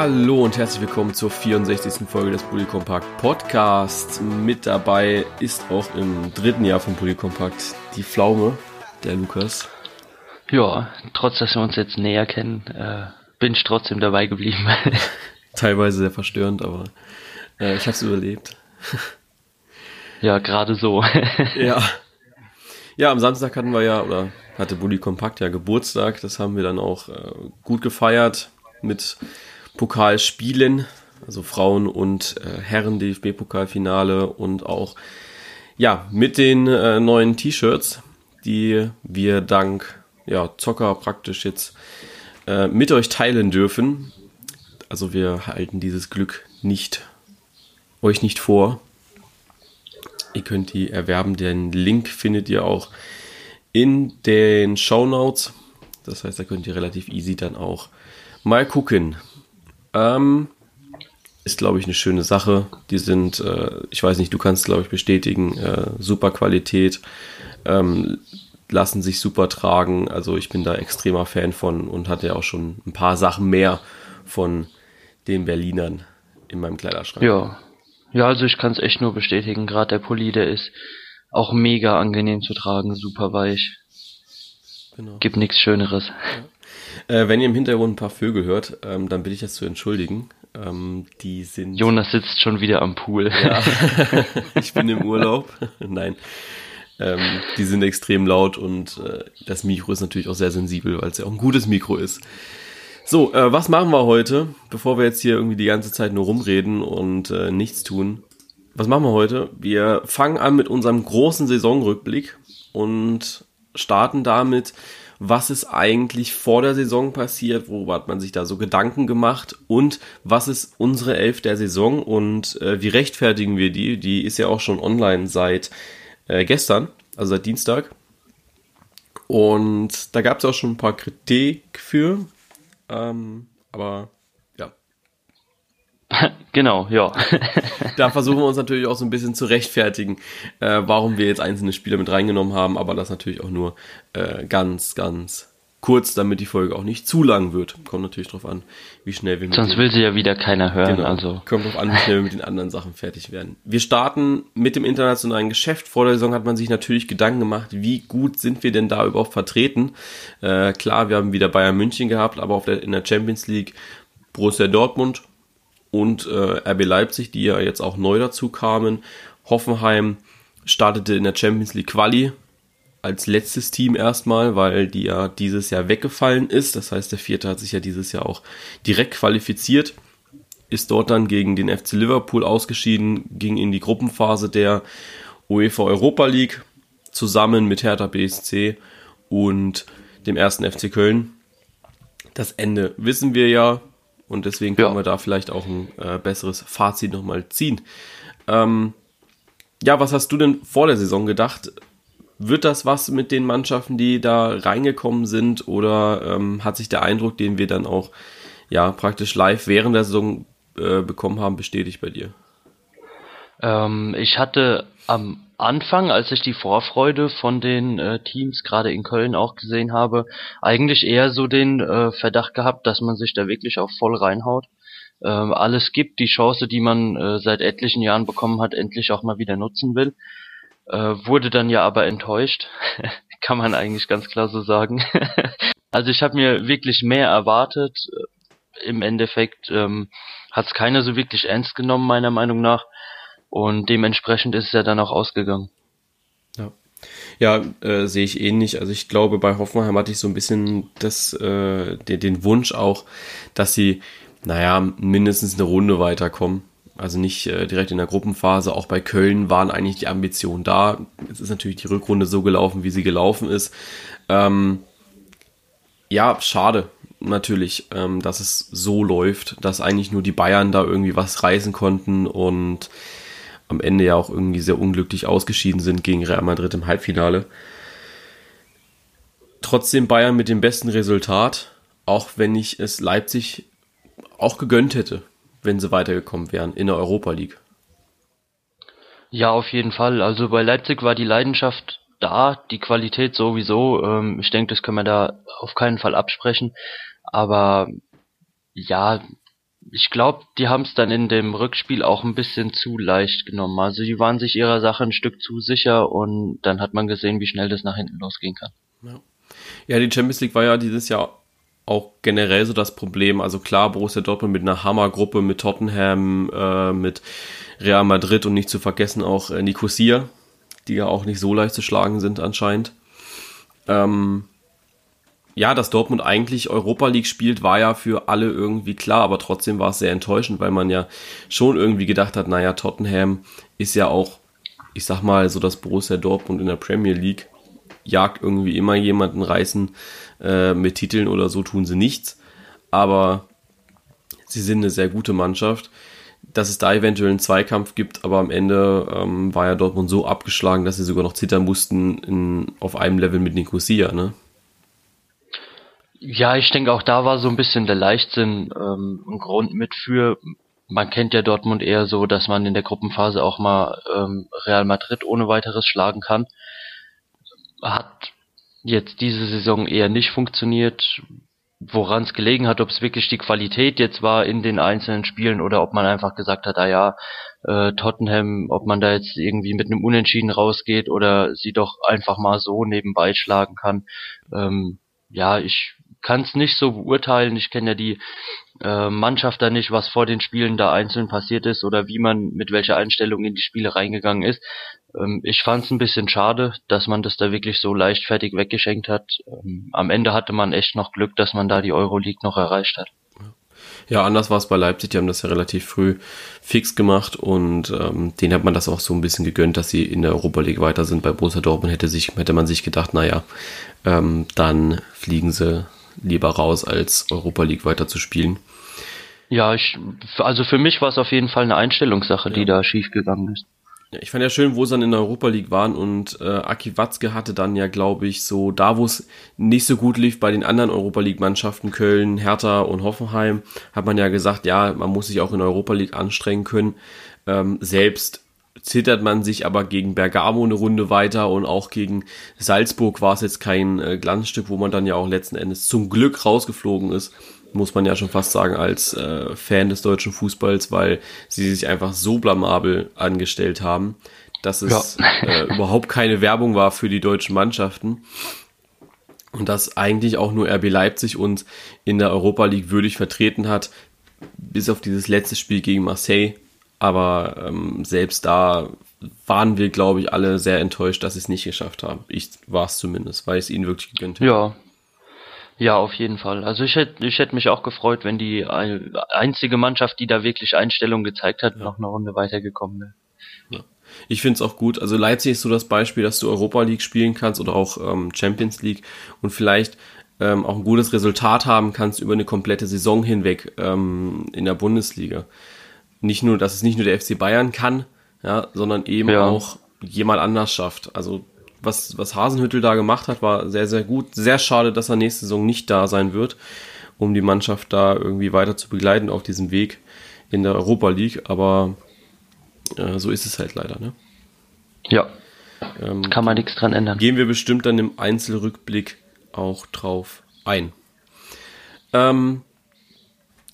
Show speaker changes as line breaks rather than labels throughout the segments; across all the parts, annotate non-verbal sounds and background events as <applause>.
Hallo und herzlich willkommen zur 64. Folge des Polykompakt Podcasts. Mit dabei ist auch im dritten Jahr von Polykompakt die Pflaume, der Lukas.
Ja, trotz dass wir uns jetzt näher kennen, äh, bin ich trotzdem dabei geblieben. <laughs>
Teilweise sehr verstörend, aber äh, ich habe es überlebt. <laughs>
ja, gerade so. <laughs>
ja. Ja, am Samstag hatten wir ja, oder hatte Bully Kompakt ja Geburtstag. Das haben wir dann auch äh, gut gefeiert mit Pokalspielen, also Frauen und äh, Herren DFB-Pokalfinale und auch ja mit den äh, neuen T-Shirts, die wir dank ja, Zocker praktisch jetzt äh, mit euch teilen dürfen. Also wir halten dieses Glück nicht euch nicht vor. Ihr könnt die erwerben. Den Link findet ihr auch in den Show Notes. Das heißt, da könnt ihr relativ easy dann auch mal gucken. Ähm, ist, glaube ich, eine schöne Sache. Die sind, äh, ich weiß nicht, du kannst, glaube ich, bestätigen, äh, super Qualität, ähm, lassen sich super tragen. Also ich bin da extremer Fan von und hatte ja auch schon ein paar Sachen mehr von den Berlinern in meinem Kleiderschrank.
Ja, ja, also ich kann es echt nur bestätigen. Gerade der Pulli, der ist auch mega angenehm zu tragen, super weich. Genau. Gibt nichts Schöneres.
Ja. Äh, wenn ihr im Hintergrund ein paar Vögel hört, ähm, dann bitte ich das zu entschuldigen. Ähm, die sind.
Jonas sitzt schon wieder am Pool.
Ja. <laughs> ich bin im Urlaub. <laughs> Nein. Ähm, die sind extrem laut und äh, das Mikro ist natürlich auch sehr sensibel, weil es ja auch ein gutes Mikro ist. So, äh, was machen wir heute, bevor wir jetzt hier irgendwie die ganze Zeit nur rumreden und äh, nichts tun? Was machen wir heute? Wir fangen an mit unserem großen Saisonrückblick und starten damit, was ist eigentlich vor der Saison passiert, wo hat man sich da so Gedanken gemacht und was ist unsere Elf der Saison und äh, wie rechtfertigen wir die? Die ist ja auch schon online seit äh, gestern, also seit Dienstag. Und da gab es auch schon ein paar Kritik für. Ähm, aber. <laughs>
genau, ja.
da versuchen wir uns natürlich auch so ein bisschen zu rechtfertigen, äh, warum wir jetzt einzelne Spieler mit reingenommen haben, aber das natürlich auch nur äh, ganz, ganz kurz, damit die Folge auch nicht zu lang wird. Kommt natürlich drauf an, wie schnell wir
mit Sonst will sie ja wieder keiner hören. Genau. Also.
Kommt drauf an, wie schnell wir mit den anderen Sachen fertig werden. Wir starten mit dem internationalen Geschäft. Vor der Saison hat man sich natürlich Gedanken gemacht, wie gut sind wir denn da überhaupt vertreten. Äh, klar, wir haben wieder Bayern München gehabt, aber auf der, in der Champions League Borussia Dortmund und äh, RB Leipzig, die ja jetzt auch neu dazu kamen. Hoffenheim startete in der Champions League Quali als letztes Team erstmal, weil die ja dieses Jahr weggefallen ist. Das heißt, der vierte hat sich ja dieses Jahr auch direkt qualifiziert, ist dort dann gegen den FC Liverpool ausgeschieden, ging in die Gruppenphase der UEFA Europa League zusammen mit Hertha BSC und dem ersten FC Köln. Das Ende wissen wir ja und deswegen können ja. wir da vielleicht auch ein äh, besseres Fazit nochmal ziehen. Ähm, ja, was hast du denn vor der Saison gedacht? Wird das was mit den Mannschaften, die da reingekommen sind, oder ähm, hat sich der Eindruck, den wir dann auch ja praktisch live während der Saison äh, bekommen haben, bestätigt bei dir?
Ähm, ich hatte am Anfang, als ich die Vorfreude von den äh, Teams gerade in Köln auch gesehen habe, eigentlich eher so den äh, Verdacht gehabt, dass man sich da wirklich auch voll reinhaut. Ähm, alles gibt, die Chance, die man äh, seit etlichen Jahren bekommen hat, endlich auch mal wieder nutzen will. Äh, wurde dann ja aber enttäuscht, <laughs> kann man eigentlich ganz klar so sagen. <laughs> also ich habe mir wirklich mehr erwartet. Im Endeffekt ähm, hat es keiner so wirklich ernst genommen, meiner Meinung nach. Und dementsprechend ist ja dann auch ausgegangen.
Ja. Ja, äh, sehe ich ähnlich. Also ich glaube, bei Hoffenheim hatte ich so ein bisschen das, äh, den, den Wunsch auch, dass sie, naja, mindestens eine Runde weiterkommen. Also nicht äh, direkt in der Gruppenphase. Auch bei Köln waren eigentlich die Ambitionen da. Es ist natürlich die Rückrunde so gelaufen, wie sie gelaufen ist. Ähm, ja, schade natürlich, ähm, dass es so läuft, dass eigentlich nur die Bayern da irgendwie was reißen konnten und am Ende ja auch irgendwie sehr unglücklich ausgeschieden sind gegen Real Madrid im Halbfinale. Trotzdem Bayern mit dem besten Resultat, auch wenn ich es Leipzig auch gegönnt hätte wenn sie weitergekommen wären in der Europa League.
Ja, auf jeden Fall. Also bei Leipzig war die Leidenschaft da, die Qualität sowieso. Ähm, ich denke, das können wir da auf keinen Fall absprechen. Aber ja, ich glaube, die haben es dann in dem Rückspiel auch ein bisschen zu leicht genommen. Also die waren sich ihrer Sache ein Stück zu sicher und dann hat man gesehen, wie schnell das nach hinten losgehen kann.
Ja, ja die Champions League war ja dieses Jahr auch generell so das Problem. Also klar, Borussia Dortmund mit einer Hammergruppe, mit Tottenham, äh, mit Real Madrid und nicht zu vergessen auch äh, Nicosia, die ja auch nicht so leicht zu schlagen sind anscheinend. Ähm, ja, dass Dortmund eigentlich Europa League spielt, war ja für alle irgendwie klar, aber trotzdem war es sehr enttäuschend, weil man ja schon irgendwie gedacht hat, naja, Tottenham ist ja auch, ich sag mal, so das Borussia Dortmund in der Premier League, jagt irgendwie immer jemanden reißen äh, mit Titeln oder so tun sie nichts, aber sie sind eine sehr gute Mannschaft. Dass es da eventuell einen Zweikampf gibt, aber am Ende ähm, war ja Dortmund so abgeschlagen, dass sie sogar noch zittern mussten in, auf einem Level mit Nicosia, ne?
Ja, ich denke auch da war so ein bisschen der Leichtsinn ähm, ein Grund mit für. Man kennt ja Dortmund eher so, dass man in der Gruppenphase auch mal ähm, Real Madrid ohne weiteres schlagen kann. Hat jetzt diese Saison eher nicht funktioniert. Woran es gelegen hat, ob es wirklich die Qualität jetzt war in den einzelnen Spielen oder ob man einfach gesagt hat, ah ja, äh, Tottenham, ob man da jetzt irgendwie mit einem Unentschieden rausgeht oder sie doch einfach mal so nebenbei schlagen kann. Ähm, ja, ich kann es nicht so beurteilen. Ich kenne ja die äh, Mannschaft da nicht, was vor den Spielen da einzeln passiert ist oder wie man mit welcher Einstellung in die Spiele reingegangen ist. Ähm, ich fand es ein bisschen schade, dass man das da wirklich so leichtfertig weggeschenkt hat. Ähm, am Ende hatte man echt noch Glück, dass man da die Euroleague noch erreicht hat.
Ja, anders war es bei Leipzig, die haben das ja relativ früh fix gemacht und ähm, denen hat man das auch so ein bisschen gegönnt, dass sie in der Europa League weiter sind. Bei Borussia Dortmund hätte, sich, hätte man sich gedacht, naja, ähm, dann fliegen sie lieber raus, als Europa League weiter zu spielen.
Ja, ich, also für mich war es auf jeden Fall eine Einstellungssache, ja. die da schiefgegangen ist.
Ja, ich fand ja schön, wo sie dann in der Europa League waren und äh, Aki Watzke hatte dann ja, glaube ich, so da, wo es nicht so gut lief bei den anderen Europa League Mannschaften, Köln, Hertha und Hoffenheim, hat man ja gesagt, ja, man muss sich auch in der Europa League anstrengen können. Ähm, selbst zittert man sich aber gegen Bergamo eine Runde weiter und auch gegen Salzburg war es jetzt kein äh, Glanzstück, wo man dann ja auch letzten Endes zum Glück rausgeflogen ist, muss man ja schon fast sagen, als äh, Fan des deutschen Fußballs, weil sie sich einfach so blamabel angestellt haben, dass es ja. äh, <laughs> überhaupt keine Werbung war für die deutschen Mannschaften. Und dass eigentlich auch nur RB Leipzig uns in der Europa League würdig vertreten hat, bis auf dieses letzte Spiel gegen Marseille, aber ähm, selbst da waren wir, glaube ich, alle sehr enttäuscht, dass sie es nicht geschafft haben. Ich war es zumindest, weil ich es ihnen wirklich gegönnt
hätte. Ja. Ja, auf jeden Fall. Also ich hätte ich hätte mich auch gefreut, wenn die einzige Mannschaft, die da wirklich Einstellung gezeigt hat, ja. noch eine Runde weitergekommen wäre.
Ja. Ich finde es auch gut. Also Leipzig ist so das Beispiel, dass du Europa League spielen kannst oder auch ähm, Champions League und vielleicht ähm, auch ein gutes Resultat haben kannst über eine komplette Saison hinweg ähm, in der Bundesliga nicht nur, dass es nicht nur der FC Bayern kann, ja, sondern eben ja. auch jemand anders schafft. Also was, was Hasenhüttel da gemacht hat, war sehr, sehr gut. Sehr schade, dass er nächste Saison nicht da sein wird, um die Mannschaft da irgendwie weiter zu begleiten auf diesem Weg in der Europa League. Aber äh, so ist es halt leider, ne?
Ja. Ähm, Kann man nichts dran ändern.
Gehen wir bestimmt dann im Einzelrückblick auch drauf ein. Ähm,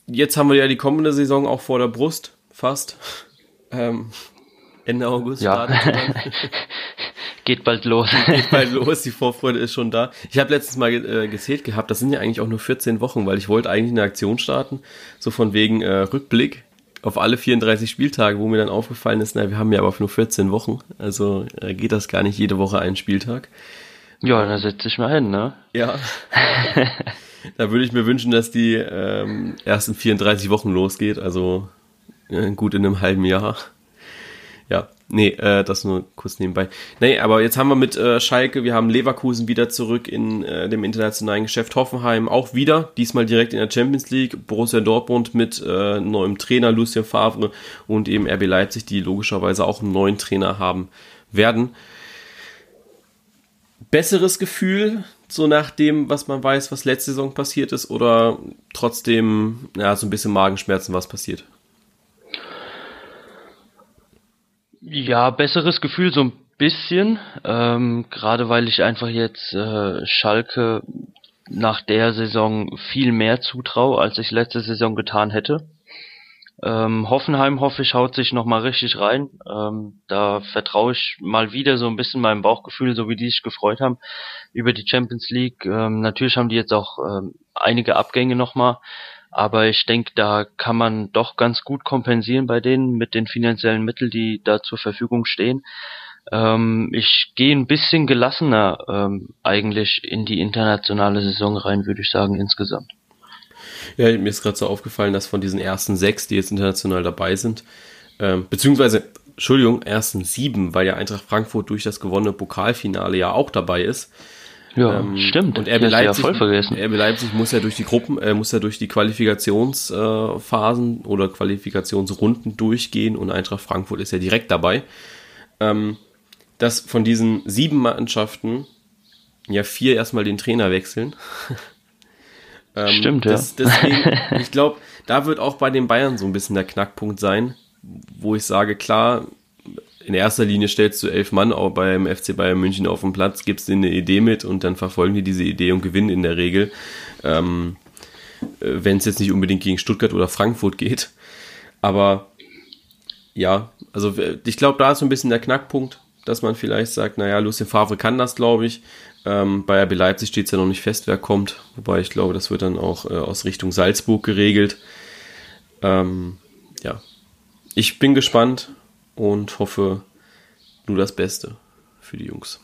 jetzt haben wir ja die kommende Saison auch vor der Brust fast. Ähm, Ende August
ja. <laughs> Geht bald los.
Geht bald los, die Vorfreude ist schon da. Ich habe letztens mal äh, gezählt gehabt, das sind ja eigentlich auch nur 14 Wochen, weil ich wollte eigentlich eine Aktion starten, so von wegen äh, Rückblick auf alle 34 Spieltage, wo mir dann aufgefallen ist, na, wir haben ja aber nur 14 Wochen, also äh, geht das gar nicht jede Woche einen Spieltag.
Ja, dann setz dich mal hin, ne?
Ja. <laughs> da würde ich mir wünschen, dass die ähm, ersten 34 Wochen losgeht, also äh, gut in einem halben Jahr. Ja, nee, äh, das nur kurz nebenbei. Nee, aber jetzt haben wir mit äh, Schalke, wir haben Leverkusen wieder zurück in äh, dem internationalen Geschäft, Hoffenheim auch wieder, diesmal direkt in der Champions League, Borussia Dortmund mit äh, neuem Trainer Lucien Favre und eben RB Leipzig, die logischerweise auch einen neuen Trainer haben werden. Besseres Gefühl, so nach dem, was man weiß, was letzte Saison passiert ist, oder trotzdem, ja, so ein bisschen Magenschmerzen, was passiert?
Ja, besseres Gefühl so ein bisschen, ähm, gerade weil ich einfach jetzt äh, Schalke nach der Saison viel mehr zutraue, als ich letzte Saison getan hätte. Ähm, Hoffenheim, hoffe ich, haut sich nochmal richtig rein. Ähm, da vertraue ich mal wieder so ein bisschen meinem Bauchgefühl, so wie die sich gefreut haben über die Champions League. Ähm, natürlich haben die jetzt auch ähm, einige Abgänge nochmal, aber ich denke, da kann man doch ganz gut kompensieren bei denen mit den finanziellen Mitteln, die da zur Verfügung stehen. Ähm, ich gehe ein bisschen gelassener ähm, eigentlich in die internationale Saison rein, würde ich sagen, insgesamt.
Ja, mir ist gerade so aufgefallen, dass von diesen ersten sechs, die jetzt international dabei sind, ähm, beziehungsweise, Entschuldigung, ersten sieben, weil ja Eintracht Frankfurt durch das gewonnene Pokalfinale ja auch dabei ist.
Ja, ähm, stimmt.
Und RB Leipzig, ja RB Leipzig muss ja durch die Gruppen, äh, muss ja durch die Qualifikationsphasen äh, oder Qualifikationsrunden durchgehen und Eintracht Frankfurt ist ja direkt dabei. Ähm, dass von diesen sieben Mannschaften ja vier erstmal den Trainer wechseln. <laughs>
Ähm, Stimmt,
das, ja. Deswegen, <laughs> ich glaube, da wird auch bei den Bayern so ein bisschen der Knackpunkt sein, wo ich sage, klar, in erster Linie stellst du elf Mann auch beim FC Bayern München auf den Platz, gibst ihnen eine Idee mit und dann verfolgen die diese Idee und gewinnen in der Regel. Ähm, äh, Wenn es jetzt nicht unbedingt gegen Stuttgart oder Frankfurt geht. Aber ja, also ich glaube, da ist so ein bisschen der Knackpunkt, dass man vielleicht sagt, naja, Lucien Favre kann das, glaube ich. Ähm, bei RB Leipzig steht es ja noch nicht fest, wer kommt. Wobei ich glaube, das wird dann auch äh, aus Richtung Salzburg geregelt. Ähm, ja, ich bin gespannt und hoffe nur das Beste für die Jungs.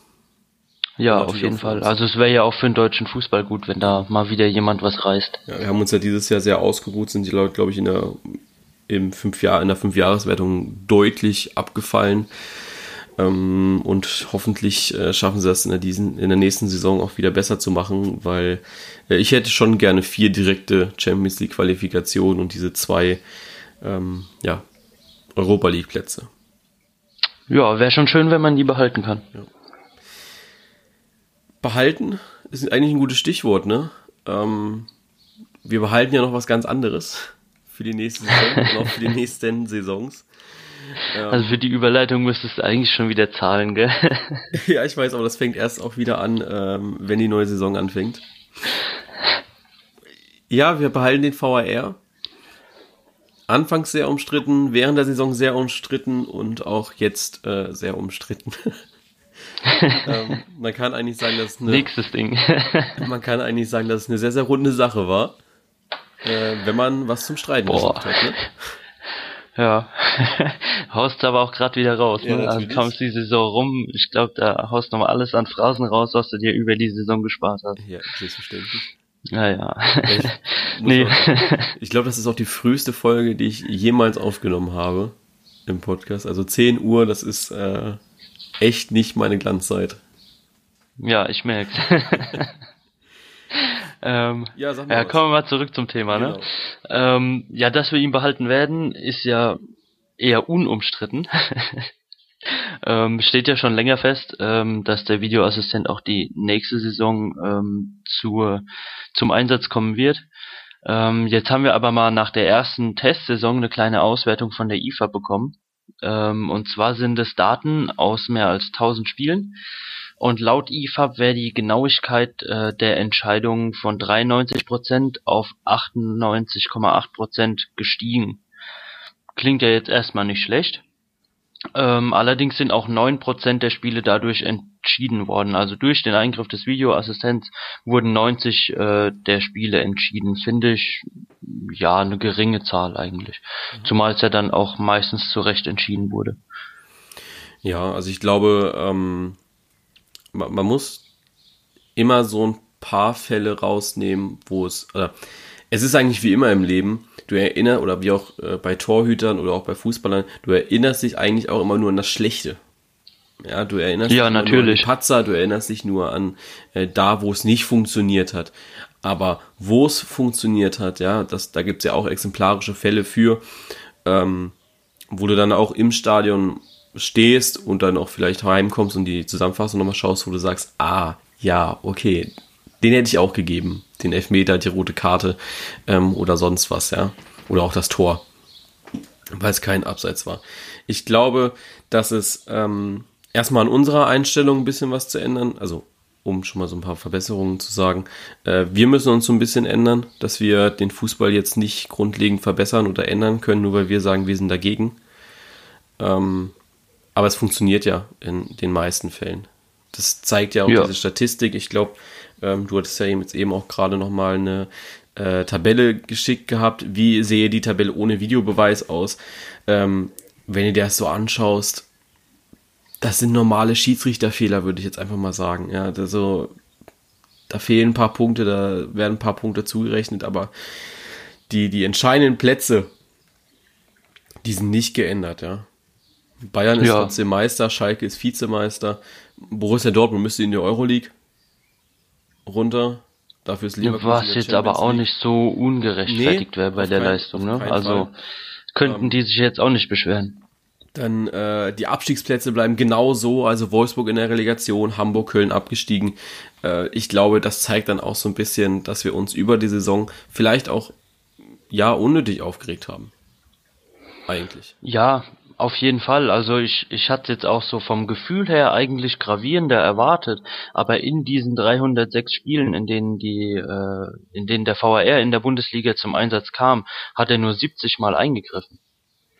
Ja, auf jeden Fall. Also es wäre ja auch für den deutschen Fußball gut, wenn da mal wieder jemand was reißt.
Ja, wir haben uns ja dieses Jahr sehr ausgeruht, sind die Leute, glaube ich, in der im fünf Jahr in der Fünfjahreswertung deutlich abgefallen. Ähm, und hoffentlich äh, schaffen sie das in der, diesen, in der nächsten Saison auch wieder besser zu machen, weil äh, ich hätte schon gerne vier direkte Champions League Qualifikationen und diese zwei ähm, ja, Europa League Plätze.
Ja, wäre schon schön, wenn man die behalten kann. Ja.
Behalten ist eigentlich ein gutes Stichwort, ne? Ähm, wir behalten ja noch was ganz anderes für die nächste Saison und auch für die <laughs> nächsten Saisons.
Ja. Also für die Überleitung müsstest du eigentlich schon wieder zahlen, gell? <laughs> <laughs>
ja, ich weiß, aber das fängt erst auch wieder an, ähm, wenn die neue Saison anfängt. Ja, wir behalten den VAR. Anfangs sehr umstritten, während der Saison sehr umstritten und auch jetzt äh, sehr umstritten. <laughs> ähm, man kann eigentlich sagen, dass
eine, nächstes Ding.
man kann eigentlich sagen, dass es eine sehr sehr runde Sache war, äh, wenn man was zum Streiten
Boah. hat. Ne? Ja, <laughs> haust aber auch gerade wieder raus. Ja, ne? Dann kommst die Saison rum. Ich glaube, da haust nochmal alles an Phrasen raus, was du dir über die Saison gespart hast.
Ja, selbstverständlich.
Naja.
Ich, <laughs> nee. ich glaube, das ist auch die früheste Folge, die ich jemals aufgenommen habe im Podcast. Also 10 Uhr, das ist äh, echt nicht meine Glanzzeit.
Ja, ich merk's. <laughs> Ähm, ja, sag mal ja kommen wir mal zurück zum Thema. Ne? Genau. Ne? Ähm, ja, dass wir ihn behalten werden, ist ja eher unumstritten. <laughs> ähm, steht ja schon länger fest, ähm, dass der Videoassistent auch die nächste Saison ähm, zur, zum Einsatz kommen wird. Ähm, jetzt haben wir aber mal nach der ersten Testsaison eine kleine Auswertung von der IFA bekommen. Ähm, und zwar sind es Daten aus mehr als 1000 Spielen. Und laut IFAB wäre die Genauigkeit äh, der Entscheidung von 93% auf 98,8% gestiegen. Klingt ja jetzt erstmal nicht schlecht. Ähm, allerdings sind auch 9% der Spiele dadurch entschieden worden. Also durch den Eingriff des Videoassistents wurden 90 äh, der Spiele entschieden. Finde ich ja eine geringe Zahl eigentlich. Mhm. Zumal es ja dann auch meistens zu Recht entschieden wurde.
Ja, also ich glaube, ähm, man, man muss immer so ein paar Fälle rausnehmen, wo es, oder es ist eigentlich wie immer im Leben, du erinnerst, oder wie auch äh, bei Torhütern oder auch bei Fußballern, du erinnerst dich eigentlich auch immer nur an das Schlechte. Ja, du erinnerst
ja, dich natürlich. nur an
den Patzer, du erinnerst dich nur an äh, da, wo es nicht funktioniert hat. Aber wo es funktioniert hat, ja, das, da gibt's ja auch exemplarische Fälle für, ähm, wo du dann auch im Stadion stehst und dann auch vielleicht heimkommst und die Zusammenfassung nochmal schaust, wo du sagst, ah, ja, okay, den hätte ich auch gegeben. Den Elfmeter, die rote Karte ähm, oder sonst was, ja. Oder auch das Tor, weil es kein Abseits war. Ich glaube, dass es ähm, erstmal an unserer Einstellung ein bisschen was zu ändern, also um schon mal so ein paar Verbesserungen zu sagen. Äh, wir müssen uns so ein bisschen ändern, dass wir den Fußball jetzt nicht grundlegend verbessern oder ändern können, nur weil wir sagen, wir sind dagegen. Ähm, aber es funktioniert ja in den meisten Fällen. Das zeigt ja auch ja. diese Statistik. Ich glaube, ähm, du hattest ja jetzt eben auch gerade noch mal eine äh, Tabelle geschickt gehabt. Wie sehe die Tabelle ohne Videobeweis aus? Ähm, wenn du dir das so anschaust, das sind normale Schiedsrichterfehler, würde ich jetzt einfach mal sagen. Ja, also da fehlen ein paar Punkte, da werden ein paar Punkte zugerechnet, aber die, die entscheidenden Plätze, die sind nicht geändert, ja. Bayern ist ja. trotzdem Meister, Schalke ist Vizemeister, Borussia Dortmund müsste in die Euroleague runter. Dafür ist
Leverkusen. Was jetzt aber auch nicht so ungerechtfertigt nee, wäre bei der kein, Leistung, ne? Also Fall. könnten ähm, die sich jetzt auch nicht beschweren.
Dann äh, die Abstiegsplätze bleiben genau so, also Wolfsburg in der Relegation, Hamburg, Köln abgestiegen. Äh, ich glaube, das zeigt dann auch so ein bisschen, dass wir uns über die Saison vielleicht auch ja unnötig aufgeregt haben. Eigentlich.
Ja, auf jeden Fall. Also ich, ich hatte jetzt auch so vom Gefühl her eigentlich gravierender erwartet, aber in diesen 306 Spielen, in denen die, äh, in denen der VAR in der Bundesliga zum Einsatz kam, hat er nur 70 Mal eingegriffen.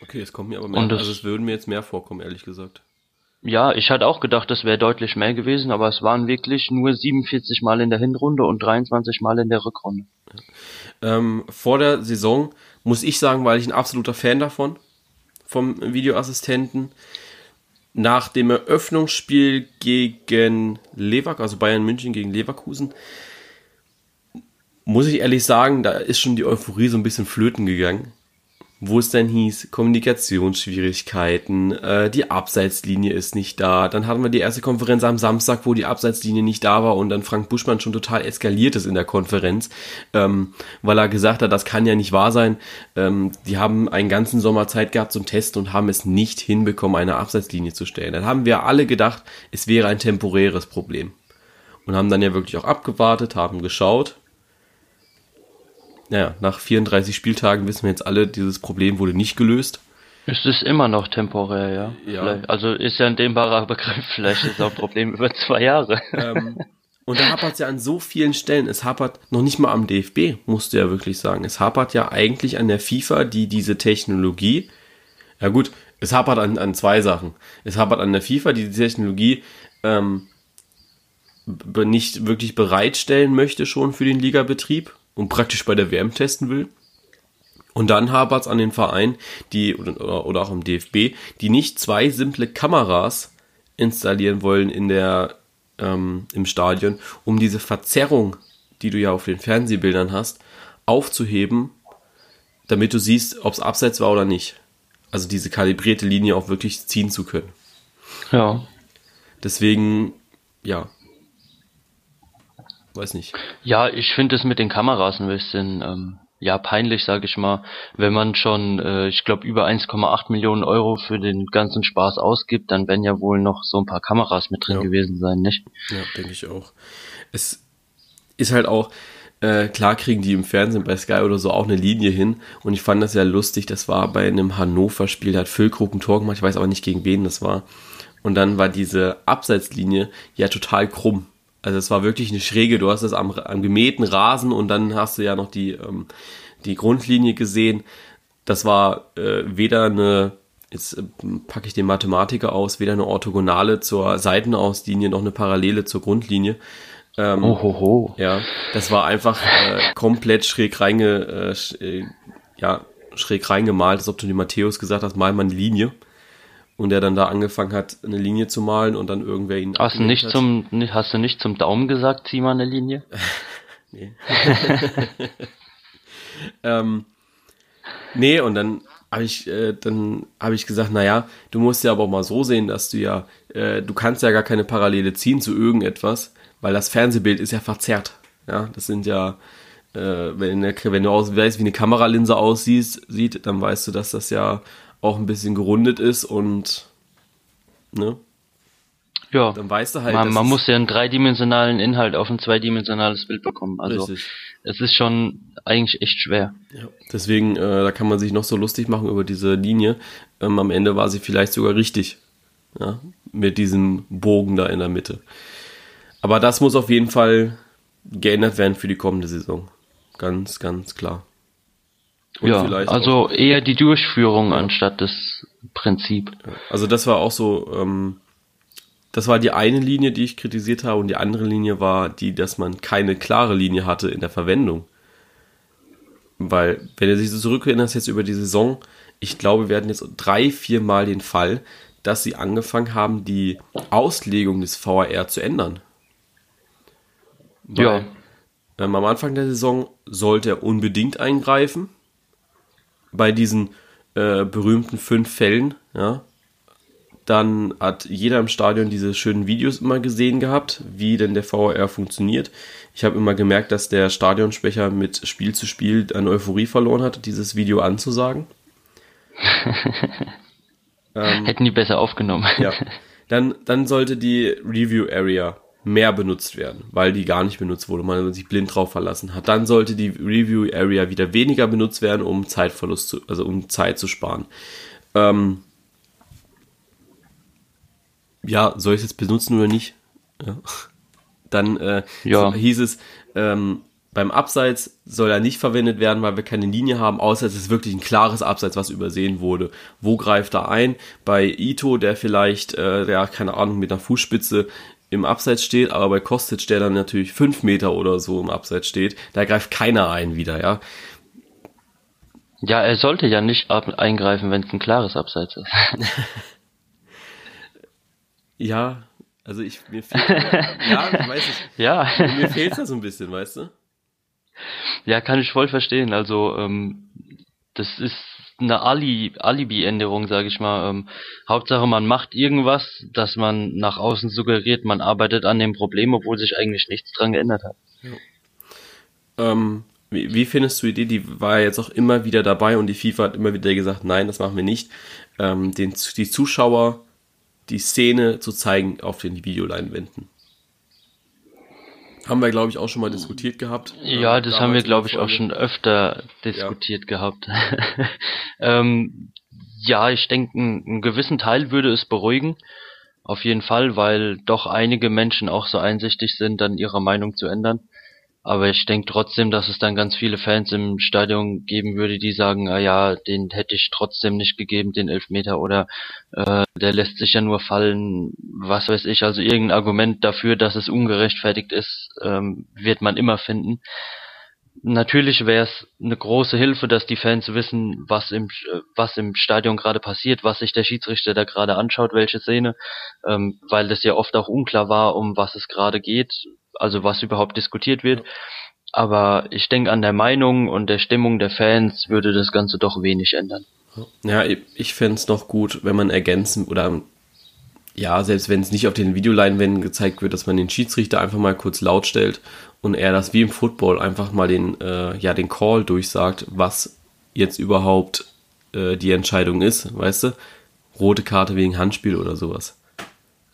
Okay, es kommt mir aber mehr, Und also es würden mir jetzt mehr vorkommen, ehrlich gesagt.
Ja, ich hatte auch gedacht, das wäre deutlich mehr gewesen, aber es waren wirklich nur 47 Mal in der Hinrunde und 23 Mal in der Rückrunde.
Ja. Ähm, vor der Saison muss ich sagen, weil ich ein absoluter Fan davon vom Videoassistenten. Nach dem Eröffnungsspiel gegen Leverkusen, also Bayern München gegen Leverkusen, muss ich ehrlich sagen, da ist schon die Euphorie so ein bisschen flöten gegangen wo es dann hieß, Kommunikationsschwierigkeiten, äh, die Abseitslinie ist nicht da. Dann hatten wir die erste Konferenz am Samstag, wo die Abseitslinie nicht da war und dann Frank Buschmann schon total eskaliert ist in der Konferenz, ähm, weil er gesagt hat, das kann ja nicht wahr sein. Ähm, die haben einen ganzen Sommer Zeit gehabt zum Testen und haben es nicht hinbekommen, eine Abseitslinie zu stellen. Dann haben wir alle gedacht, es wäre ein temporäres Problem. Und haben dann ja wirklich auch abgewartet, haben geschaut, naja, nach 34 Spieltagen wissen wir jetzt alle, dieses Problem wurde nicht gelöst.
Es ist immer noch temporär, ja. ja. Also ist ja ein dehnbarer Begriff, vielleicht ist auch ein Problem über zwei Jahre.
Ähm, <laughs> und da hapert es ja an so vielen Stellen. Es hapert noch nicht mal am DFB, musst du ja wirklich sagen. Es hapert ja eigentlich an der FIFA, die diese Technologie, ja gut, es hapert an, an zwei Sachen. Es hapert an der FIFA, die die Technologie ähm, nicht wirklich bereitstellen möchte schon für den Ligabetrieb und praktisch bei der WM testen will. Und dann hapert es an den Vereinen, die, oder, oder auch am DFB, die nicht zwei simple Kameras installieren wollen in der, ähm, im Stadion, um diese Verzerrung, die du ja auf den Fernsehbildern hast, aufzuheben, damit du siehst, ob es abseits war oder nicht. Also diese kalibrierte Linie auch wirklich ziehen zu können.
Ja.
Deswegen, ja, weiß nicht.
Ja, ich finde es mit den Kameras ein bisschen ähm, ja peinlich, sage ich mal, wenn man schon, äh, ich glaube, über 1,8 Millionen Euro für den ganzen Spaß ausgibt, dann werden ja wohl noch so ein paar Kameras mit drin ja. gewesen sein, nicht?
Ja, denke ich auch. Es ist halt auch, äh, klar kriegen die im Fernsehen bei Sky oder so auch eine Linie hin und ich fand das ja lustig, das war bei einem Hannover-Spiel, da hat Füllkrug ein Tor gemacht, ich weiß aber nicht gegen wen das war. Und dann war diese Abseitslinie ja total krumm. Also es war wirklich eine Schräge. Du hast es am, am gemähten Rasen und dann hast du ja noch die, ähm, die Grundlinie gesehen. Das war äh, weder eine, jetzt äh, packe ich den Mathematiker aus, weder eine orthogonale zur Seitenauslinie noch eine Parallele zur Grundlinie.
Ähm, Ohoho.
Ja, das war einfach äh, komplett schräg reinge, äh, sch, äh, ja, schräg reingemalt, als ob du die Matthäus gesagt hast, mal mal eine Linie und der dann da angefangen hat, eine Linie zu malen und dann irgendwer ihn.
Hast du nicht hat. zum, hast du nicht zum Daumen gesagt, zieh mal eine Linie? <laughs>
nee. <laughs> ähm, nee, und dann habe ich, äh, dann habe ich gesagt, naja, du musst ja aber auch mal so sehen, dass du ja, äh, du kannst ja gar keine Parallele ziehen zu irgendetwas, weil das Fernsehbild ist ja verzerrt. Ja, das sind ja, äh, wenn, wenn du aus, weißt, wie eine Kameralinse aussieht, sieht, dann weißt du, dass das ja auch ein bisschen gerundet ist und ne?
Ja. Dann weißt du halt. Man, man muss ja einen dreidimensionalen Inhalt auf ein zweidimensionales Bild bekommen. Also richtig. es ist schon eigentlich echt schwer.
Ja. Deswegen, äh, da kann man sich noch so lustig machen über diese Linie. Ähm, am Ende war sie vielleicht sogar richtig. Ja, mit diesem Bogen da in der Mitte. Aber das muss auf jeden Fall geändert werden für die kommende Saison. Ganz, ganz klar.
Und ja, also eher die Durchführung ja. anstatt das Prinzip.
Also das war auch so, ähm, das war die eine Linie, die ich kritisiert habe und die andere Linie war die, dass man keine klare Linie hatte in der Verwendung. Weil, wenn ihr sich so zurückerinnert jetzt über die Saison, ich glaube, wir hatten jetzt drei, vier Mal den Fall, dass sie angefangen haben, die Auslegung des VAR zu ändern. Weil, ja. Ähm, am Anfang der Saison sollte er unbedingt eingreifen. Bei diesen äh, berühmten fünf Fällen, ja. Dann hat jeder im Stadion diese schönen Videos immer gesehen gehabt, wie denn der VAR funktioniert. Ich habe immer gemerkt, dass der Stadionsprecher mit Spiel zu Spiel an Euphorie verloren hat, dieses Video anzusagen. <laughs>
ähm, Hätten die besser aufgenommen.
ja. Dann, dann sollte die Review Area mehr benutzt werden, weil die gar nicht benutzt wurde, man sich blind drauf verlassen hat. Dann sollte die Review Area wieder weniger benutzt werden, um Zeitverlust zu, also um Zeit zu sparen. Ähm, ja, soll ich es jetzt benutzen oder nicht? Ja. Dann äh, ja. hieß es, ähm, beim Abseits soll er nicht verwendet werden, weil wir keine Linie haben, außer es ist wirklich ein klares Abseits, was übersehen wurde. Wo greift er ein? Bei Ito, der vielleicht, äh, der, keine Ahnung, mit einer Fußspitze im Abseits steht, aber bei Kostic, der dann natürlich fünf Meter oder so im Abseits steht, da greift keiner ein wieder, ja.
Ja, er sollte ja nicht eingreifen, wenn es ein klares Abseits ist. <laughs>
ja, also ich, mir fehlt, <laughs> ja, ich weiß es.
Ja.
Mir fehlt da so ein bisschen, weißt du?
Ja, kann ich voll verstehen. Also ähm, das ist eine Ali Alibi-Änderung, sage ich mal. Ähm, Hauptsache, man macht irgendwas, dass man nach außen suggeriert, man arbeitet an dem Problem, obwohl sich eigentlich nichts dran geändert hat.
Ja. Ähm, wie, wie, findest du die Idee? Die war jetzt auch immer wieder dabei und die FIFA hat immer wieder gesagt, nein, das machen wir nicht. Ähm, den, die Zuschauer die Szene zu zeigen auf den Videoleinwänden. Haben wir, glaube ich, auch schon mal diskutiert gehabt.
Ja, ähm, das haben wir, glaube ich, auch schon öfter diskutiert ja. gehabt. <laughs> ähm, ja, ich denke, einen gewissen Teil würde es beruhigen. Auf jeden Fall, weil doch einige Menschen auch so einsichtig sind, dann ihre Meinung zu ändern. Aber ich denke trotzdem, dass es dann ganz viele Fans im Stadion geben würde, die sagen, ah ja, den hätte ich trotzdem nicht gegeben, den Elfmeter, oder äh, der lässt sich ja nur fallen, was weiß ich. Also irgendein Argument dafür, dass es ungerechtfertigt ist, ähm, wird man immer finden. Natürlich wäre es eine große Hilfe, dass die Fans wissen, was im was im Stadion gerade passiert, was sich der Schiedsrichter da gerade anschaut, welche Szene, ähm, weil das ja oft auch unklar war, um was es gerade geht, also was überhaupt diskutiert wird. Aber ich denke, an der Meinung und der Stimmung der Fans würde das Ganze doch wenig ändern.
Ja, ich fände es noch gut, wenn man ergänzen oder ja, selbst wenn es nicht auf den Videoleinwänden gezeigt wird, dass man den Schiedsrichter einfach mal kurz laut stellt und er das wie im Football einfach mal den, äh, ja, den Call durchsagt, was jetzt überhaupt äh, die Entscheidung ist, weißt du? Rote Karte wegen Handspiel oder sowas.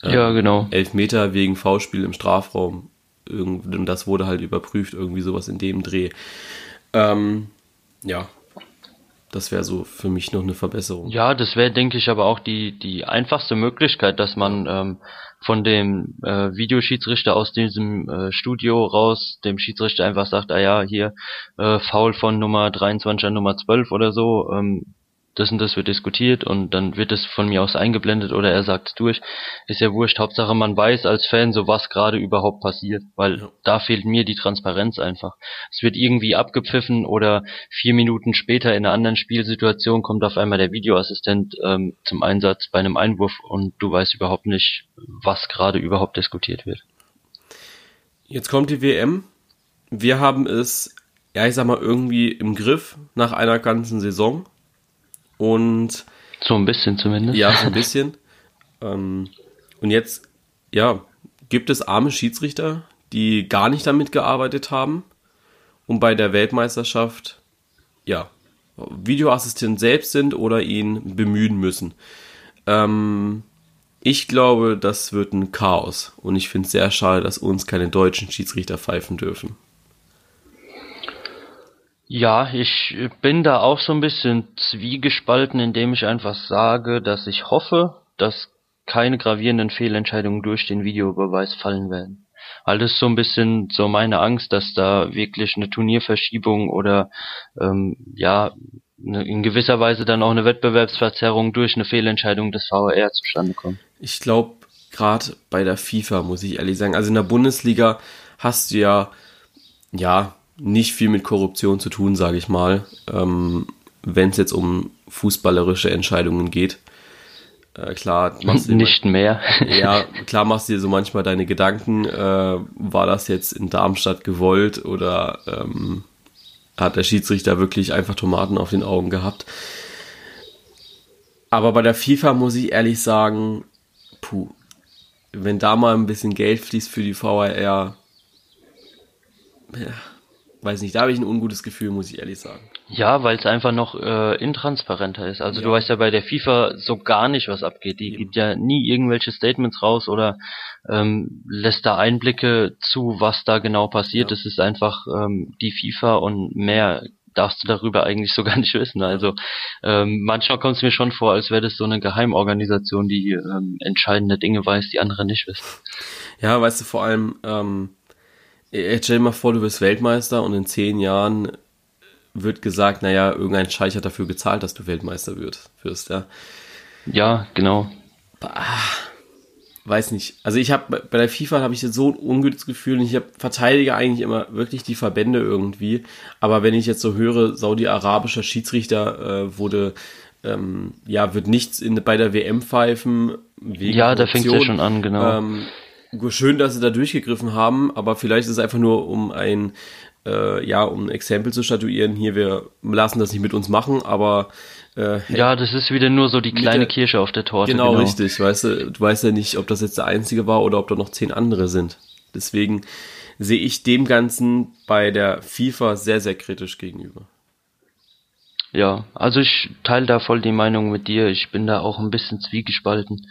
Ähm, ja, genau.
Elfmeter wegen Foulspiel im Strafraum und das wurde halt überprüft, irgendwie sowas in dem Dreh. Ähm, ja, das wäre so für mich noch eine Verbesserung.
Ja, das wäre, denke ich, aber auch die, die einfachste Möglichkeit, dass man ähm, von dem äh, Videoschiedsrichter aus diesem äh, Studio raus dem Schiedsrichter einfach sagt, ah ja, hier äh, Foul von Nummer 23 an Nummer 12 oder so, ähm, das und das wird diskutiert und dann wird es von mir aus eingeblendet oder er sagt es durch. Ist ja wurscht. Hauptsache man weiß als Fan so was gerade überhaupt passiert, weil ja. da fehlt mir die Transparenz einfach. Es wird irgendwie abgepfiffen oder vier Minuten später in einer anderen Spielsituation kommt auf einmal der Videoassistent ähm, zum Einsatz bei einem Einwurf und du weißt überhaupt nicht, was gerade überhaupt diskutiert wird.
Jetzt kommt die WM. Wir haben es, ja, ich sag mal, irgendwie im Griff nach einer ganzen Saison und
so ein bisschen zumindest.
Ja, so ein bisschen. <laughs> ähm, und jetzt, ja, gibt es arme Schiedsrichter, die gar nicht damit gearbeitet haben und bei der Weltmeisterschaft, ja, Videoassistent selbst sind oder ihn bemühen müssen. Ähm, ich glaube, das wird ein Chaos und ich finde es sehr schade, dass uns keine deutschen Schiedsrichter pfeifen dürfen.
Ja, ich bin da auch so ein bisschen zwiegespalten, indem ich einfach sage, dass ich hoffe, dass keine gravierenden Fehlentscheidungen durch den Videobeweis fallen werden. Weil das ist so ein bisschen so meine Angst, dass da wirklich eine Turnierverschiebung oder ähm, ja in gewisser Weise dann auch eine Wettbewerbsverzerrung durch eine Fehlentscheidung des VAR zustande kommt.
Ich glaube, gerade bei der FIFA, muss ich ehrlich sagen, also in der Bundesliga hast du ja, ja, nicht viel mit Korruption zu tun, sage ich mal, ähm, wenn es jetzt um fußballerische Entscheidungen geht. Äh, klar, <laughs>
machst du nicht immer, mehr. <laughs>
ja, klar machst du dir so manchmal deine Gedanken, äh, war das jetzt in Darmstadt gewollt oder ähm, hat der Schiedsrichter wirklich einfach Tomaten auf den Augen gehabt. Aber bei der FIFA muss ich ehrlich sagen, puh, wenn da mal ein bisschen Geld fließt für die VAR, ja, weiß nicht, da habe ich ein ungutes Gefühl, muss ich ehrlich sagen.
Ja, weil es einfach noch äh, intransparenter ist. Also ja. du weißt ja bei der FIFA so gar nicht, was abgeht. Die ja. gibt ja nie irgendwelche Statements raus oder ähm, lässt da Einblicke zu, was da genau passiert. Es ja. ist einfach ähm, die FIFA und mehr darfst du darüber eigentlich so <laughs> gar nicht wissen. Also ähm, manchmal kommt es mir schon vor, als wäre das so eine Geheimorganisation, die ähm, entscheidende Dinge weiß, die andere nicht wissen.
Ja, weißt du, vor allem, ähm, stell dir mal vor, du wirst Weltmeister und in zehn Jahren wird gesagt, naja, irgendein Scheich hat dafür gezahlt, dass du Weltmeister wirst, ja.
Ja, genau.
Bah, weiß nicht. Also ich habe bei der FIFA habe ich jetzt so ein ungutes Gefühl und ich habe verteidige eigentlich immer wirklich die Verbände irgendwie. Aber wenn ich jetzt so höre, saudi-arabischer Schiedsrichter äh, wurde ähm, ja wird nichts in, bei der WM pfeifen.
Wegen ja, da fängt es ja schon an, genau.
Ähm, schön, dass sie da durchgegriffen haben, aber vielleicht ist es einfach nur um ein äh, ja, um ein Exempel zu statuieren, hier, wir lassen das nicht mit uns machen, aber
äh, ja, das ist wieder nur so die kleine der, Kirsche auf der Torte.
Genau, genau, richtig, weißt du, du weißt ja nicht, ob das jetzt der einzige war oder ob da noch zehn andere sind. Deswegen sehe ich dem Ganzen bei der FIFA sehr, sehr kritisch gegenüber.
Ja, also ich teile da voll die Meinung mit dir. Ich bin da auch ein bisschen zwiegespalten.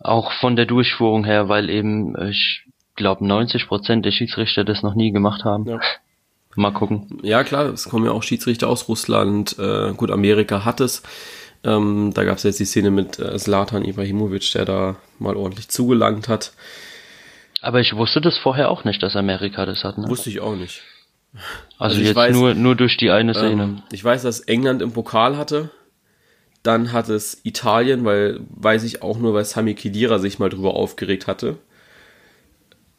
Auch von der Durchführung her, weil eben, ich glaube, 90 Prozent der Schiedsrichter das noch nie gemacht haben. Ja. Mal gucken.
Ja, klar, es kommen ja auch Schiedsrichter aus Russland. Äh, gut, Amerika hat es. Ähm, da gab es jetzt die Szene mit äh, Zlatan Ibrahimovic, der da mal ordentlich zugelangt hat.
Aber ich wusste das vorher auch nicht, dass Amerika das hat. Ne?
Wusste ich auch nicht.
Also, also jetzt weiß, nur, nur durch die eine Szene. Ähm,
ich weiß, dass England im Pokal hatte. Dann hat es Italien, weil, weiß ich auch nur, weil Sami Khedira sich mal drüber aufgeregt hatte.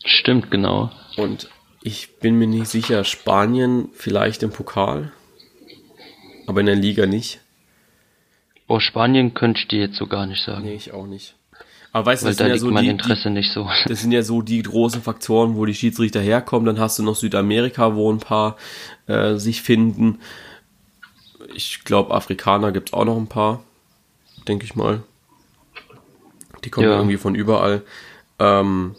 Stimmt, genau.
Und ich bin mir nicht sicher, Spanien vielleicht im Pokal, aber in der Liga nicht.
Oh, Spanien könnte ich dir jetzt so gar nicht sagen.
Nee, ich auch nicht. Aber weißt
du, das
da
sind ja
so
mein
die,
Interesse nicht so. <laughs>
Das sind ja so die großen Faktoren, wo die Schiedsrichter herkommen. Dann hast du noch Südamerika, wo ein paar äh, sich finden. Ich glaube, Afrikaner gibt es auch noch ein paar, denke ich mal. Die kommen ja. irgendwie von überall. Ähm,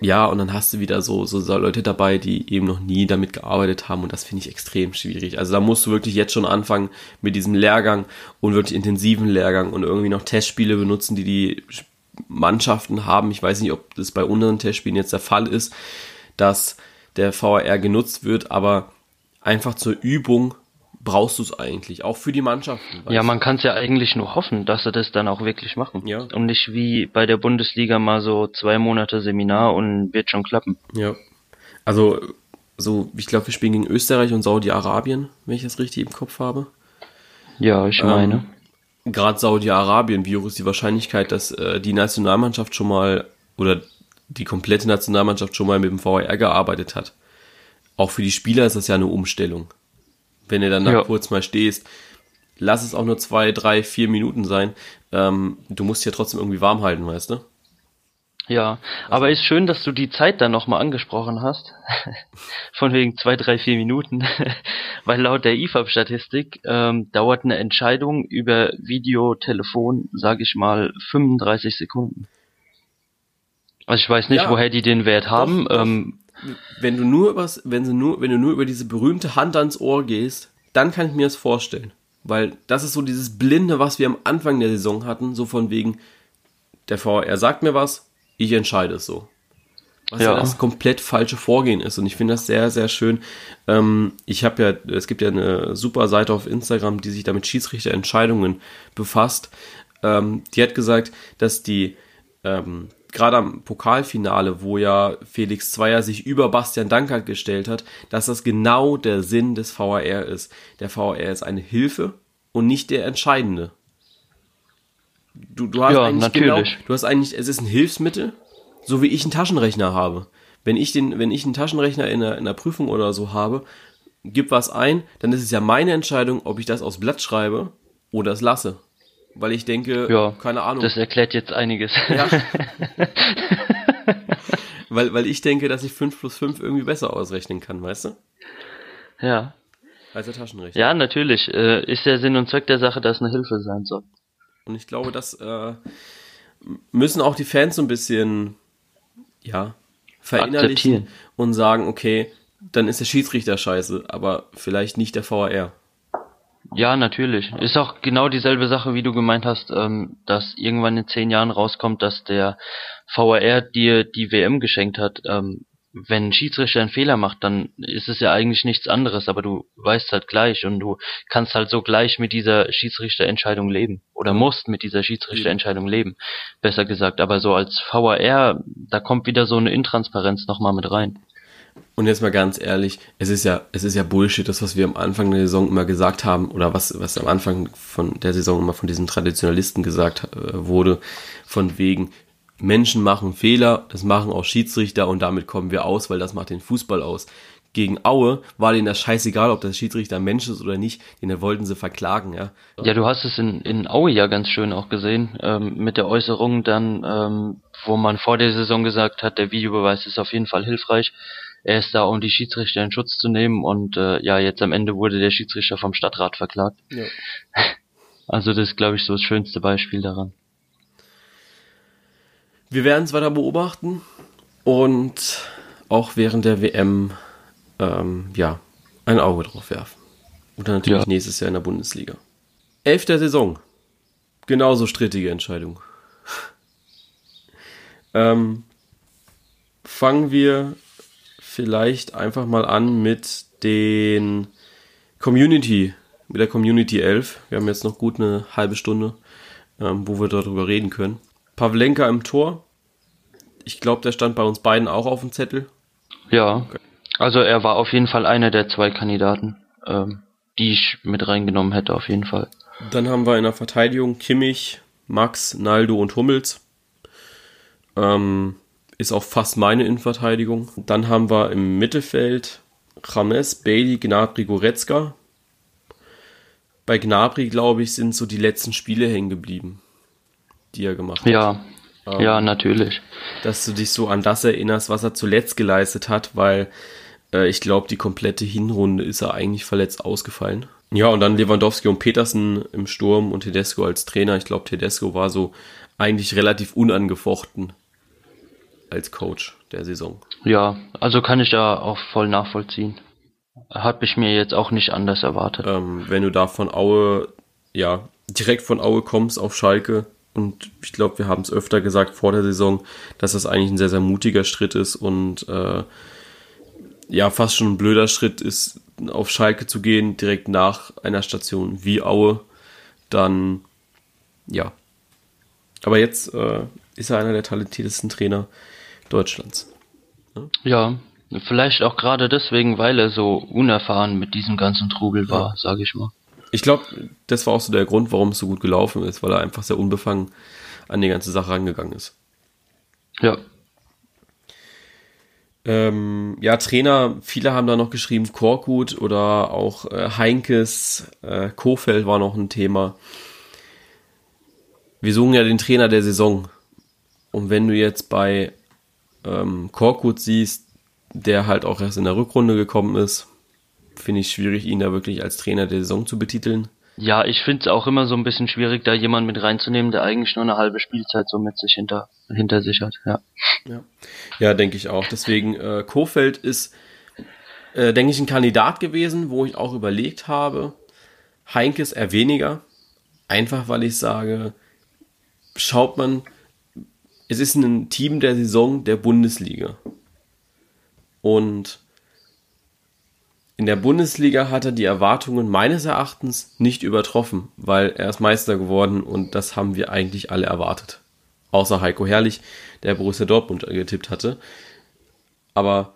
ja, und dann hast du wieder so, so, so Leute dabei, die eben noch nie damit gearbeitet haben und das finde ich extrem schwierig. Also da musst du wirklich jetzt schon anfangen mit diesem Lehrgang und wirklich intensiven Lehrgang und irgendwie noch Testspiele benutzen, die die Mannschaften haben. Ich weiß nicht, ob das bei unseren Testspielen jetzt der Fall ist, dass der VAR genutzt wird, aber einfach zur Übung brauchst du es eigentlich, auch für die Mannschaften.
Ja, man kann es ja eigentlich nur hoffen, dass sie das dann auch wirklich machen. Ja. Und nicht wie bei der Bundesliga mal so zwei Monate Seminar und wird schon klappen.
Ja. Also, so, ich glaube, wir spielen gegen Österreich und Saudi-Arabien, wenn ich das richtig im Kopf habe.
Ja, ich meine.
Ähm, Gerade Saudi-Arabien, wie hoch ist die Wahrscheinlichkeit, dass äh, die Nationalmannschaft schon mal oder die komplette Nationalmannschaft schon mal mit dem VAR gearbeitet hat? Auch für die Spieler ist das ja eine Umstellung wenn du dann da ja. kurz mal stehst. Lass es auch nur zwei, drei, vier Minuten sein. Ähm, du musst ja trotzdem irgendwie warm halten, weißt du?
Ja, aber ist schön, dass du die Zeit dann nochmal angesprochen hast. <laughs> Von wegen zwei, drei, vier Minuten. <laughs> Weil laut der IFAB-Statistik ähm, dauert eine Entscheidung über Videotelefon, sage ich mal, 35 Sekunden. Also ich weiß nicht, ja, woher die den Wert haben. Doch, doch. Ähm,
wenn du nur übers, wenn sie nur, wenn du nur über diese berühmte Hand ans Ohr gehst, dann kann ich mir das vorstellen. Weil das ist so dieses Blinde, was wir am Anfang der Saison hatten, so von wegen, der VR sagt mir was, ich entscheide es so. Was ja. ja das komplett falsche Vorgehen ist. Und ich finde das sehr, sehr schön. Ähm, ich habe ja, es gibt ja eine super Seite auf Instagram, die sich damit Schiedsrichterentscheidungen befasst. Ähm, die hat gesagt, dass die ähm, gerade am Pokalfinale, wo ja Felix Zweier sich über Bastian Dankert gestellt hat, dass das genau der Sinn des VAR ist. Der VAR ist eine Hilfe und nicht der entscheidende. Du, du hast
Ja,
eigentlich
natürlich.
genau, du hast eigentlich, es ist ein Hilfsmittel, so wie ich einen Taschenrechner habe. Wenn ich den, wenn ich einen Taschenrechner in einer, in einer Prüfung oder so habe, gib was ein, dann ist es ja meine Entscheidung, ob ich das aufs Blatt schreibe oder es lasse. Weil ich denke,
Ja,
keine Ahnung.
Das erklärt jetzt einiges.
Ja. <laughs> weil, weil ich denke, dass ich 5 plus 5 irgendwie besser ausrechnen kann, weißt du?
ja.
Als der Taschenrechner.
Ja, natürlich. Äh, ist der Sinn und Zweck der Sache, dass es eine Hilfe sein soll.
Und ich glaube, das äh, müssen auch die Fans so ein bisschen, ja, verinnerlichen und sagen, okay, dann ist der Schiedsrichter scheiße, aber vielleicht nicht der VAR.
Ja, natürlich. Ist auch genau dieselbe Sache, wie du gemeint hast, ähm, dass irgendwann in zehn Jahren rauskommt, dass der VAR dir die WM geschenkt hat. Ähm, wenn ein Schiedsrichter einen Fehler macht, dann ist es ja eigentlich nichts anderes, aber du weißt halt gleich und du kannst halt so gleich mit dieser Schiedsrichterentscheidung leben oder musst mit dieser Schiedsrichterentscheidung leben, besser gesagt. Aber so als VAR, da kommt wieder so eine Intransparenz nochmal mit rein.
Und jetzt mal ganz ehrlich, es ist ja, es ist ja Bullshit, das, was wir am Anfang der Saison immer gesagt haben, oder was, was am Anfang von der Saison immer von diesen Traditionalisten gesagt äh, wurde, von wegen, Menschen machen Fehler, das machen auch Schiedsrichter und damit kommen wir aus, weil das macht den Fußball aus. Gegen Aue war denen das scheißegal, ob der Schiedsrichter ein Mensch ist oder nicht, den wollten sie verklagen, ja.
Ja, du hast es in, in Aue ja ganz schön auch gesehen, ähm, mit der Äußerung dann, ähm, wo man vor der Saison gesagt hat, der Videobeweis ist auf jeden Fall hilfreich. Er ist da, um die Schiedsrichter in Schutz zu nehmen und äh, ja, jetzt am Ende wurde der Schiedsrichter vom Stadtrat verklagt.
ja. <laughs>
Also das ist, glaube ich, so das schönste Beispiel daran.
Wir werden es weiter beobachten und auch während der WM ähm, ja, ein Auge drauf werfen. Und dann natürlich
Ja.
nächstes Jahr in der Bundesliga. Elfter Saison. Genauso strittige Entscheidung. <laughs> ähm, fangen wir vielleicht einfach mal an mit den Community, mit der Community 11. Wir haben jetzt noch gut eine halbe Stunde, ähm, wo wir darüber reden können. Pavlenka im Tor. Ich glaube, der stand bei uns beiden auch auf dem Zettel.
Ja, also er war auf jeden Fall einer der zwei Kandidaten, ähm, die ich mit reingenommen hätte, auf jeden Fall.
Dann haben wir in der Verteidigung Kimmich, Max, Naldo und Hummels. Ähm, ist auch fast meine Innenverteidigung. Dann haben wir im Mittelfeld James, Bailey, Gnabry, Goretzka. Bei Gnabry, glaube ich, sind so die letzten Spiele hängen geblieben, die er gemacht hat.
Ja, ja, natürlich.
dass du dich so an das erinnerst, was er zuletzt geleistet hat, weil äh, ich glaube, die komplette Hinrunde ist er eigentlich verletzt ausgefallen. Ja, und dann Lewandowski und Petersen im Sturm und Tedesco als Trainer. Ich glaube, Tedesco war so eigentlich relativ unangefochten als Coach der Saison.
Ja, also kann ich ja auch voll nachvollziehen. Habe ich mir jetzt auch nicht anders erwartet.
Ähm, wenn du da von Aue, ja, direkt von Aue kommst auf Schalke, und ich glaube, wir haben es öfter gesagt vor der Saison, dass das eigentlich ein sehr, sehr mutiger Schritt ist und äh, ja, fast schon ein blöder Schritt ist, auf Schalke zu gehen, direkt nach einer Station wie Aue, dann ja. Aber jetzt äh, ist er einer der talentiertesten Trainer Deutschlands.
Ja, vielleicht auch gerade deswegen, weil er so unerfahren mit diesem ganzen Trubel war, sage ich mal.
Ich glaube, das war auch so der Grund, warum es so gut gelaufen ist, weil er einfach sehr unbefangen an die ganze Sache rangegangen ist.
Ja,
Ähm, ja, Trainer, viele haben da noch geschrieben, Korkut oder auch äh, Heinkes, äh, Kofeld war noch ein Thema. Wir suchen ja den Trainer der Saison. Und wenn du jetzt bei ähm, Korkut siehst, der halt auch erst in der Rückrunde gekommen ist, finde ich schwierig, ihn da wirklich als Trainer der Saison zu betiteln.
ja, ich finde es auch immer so ein bisschen schwierig, da jemanden mit reinzunehmen, der eigentlich nur eine halbe Spielzeit so mit sich hinter, hinter sich hat. Ja,
Ja, ja denke ich auch. Deswegen, äh, Kofeld ist, äh, denke ich, ein Kandidat gewesen, wo ich auch überlegt habe. Heinkes eher weniger. Einfach weil ich sage, schaut man, es ist ein Team der Saison der Bundesliga. Und in der Bundesliga hat er die Erwartungen meines Erachtens nicht übertroffen, weil er ist Meister geworden und das haben wir eigentlich alle erwartet. außer Heiko Herrlich, der Borussia Dortmund getippt hatte. Aber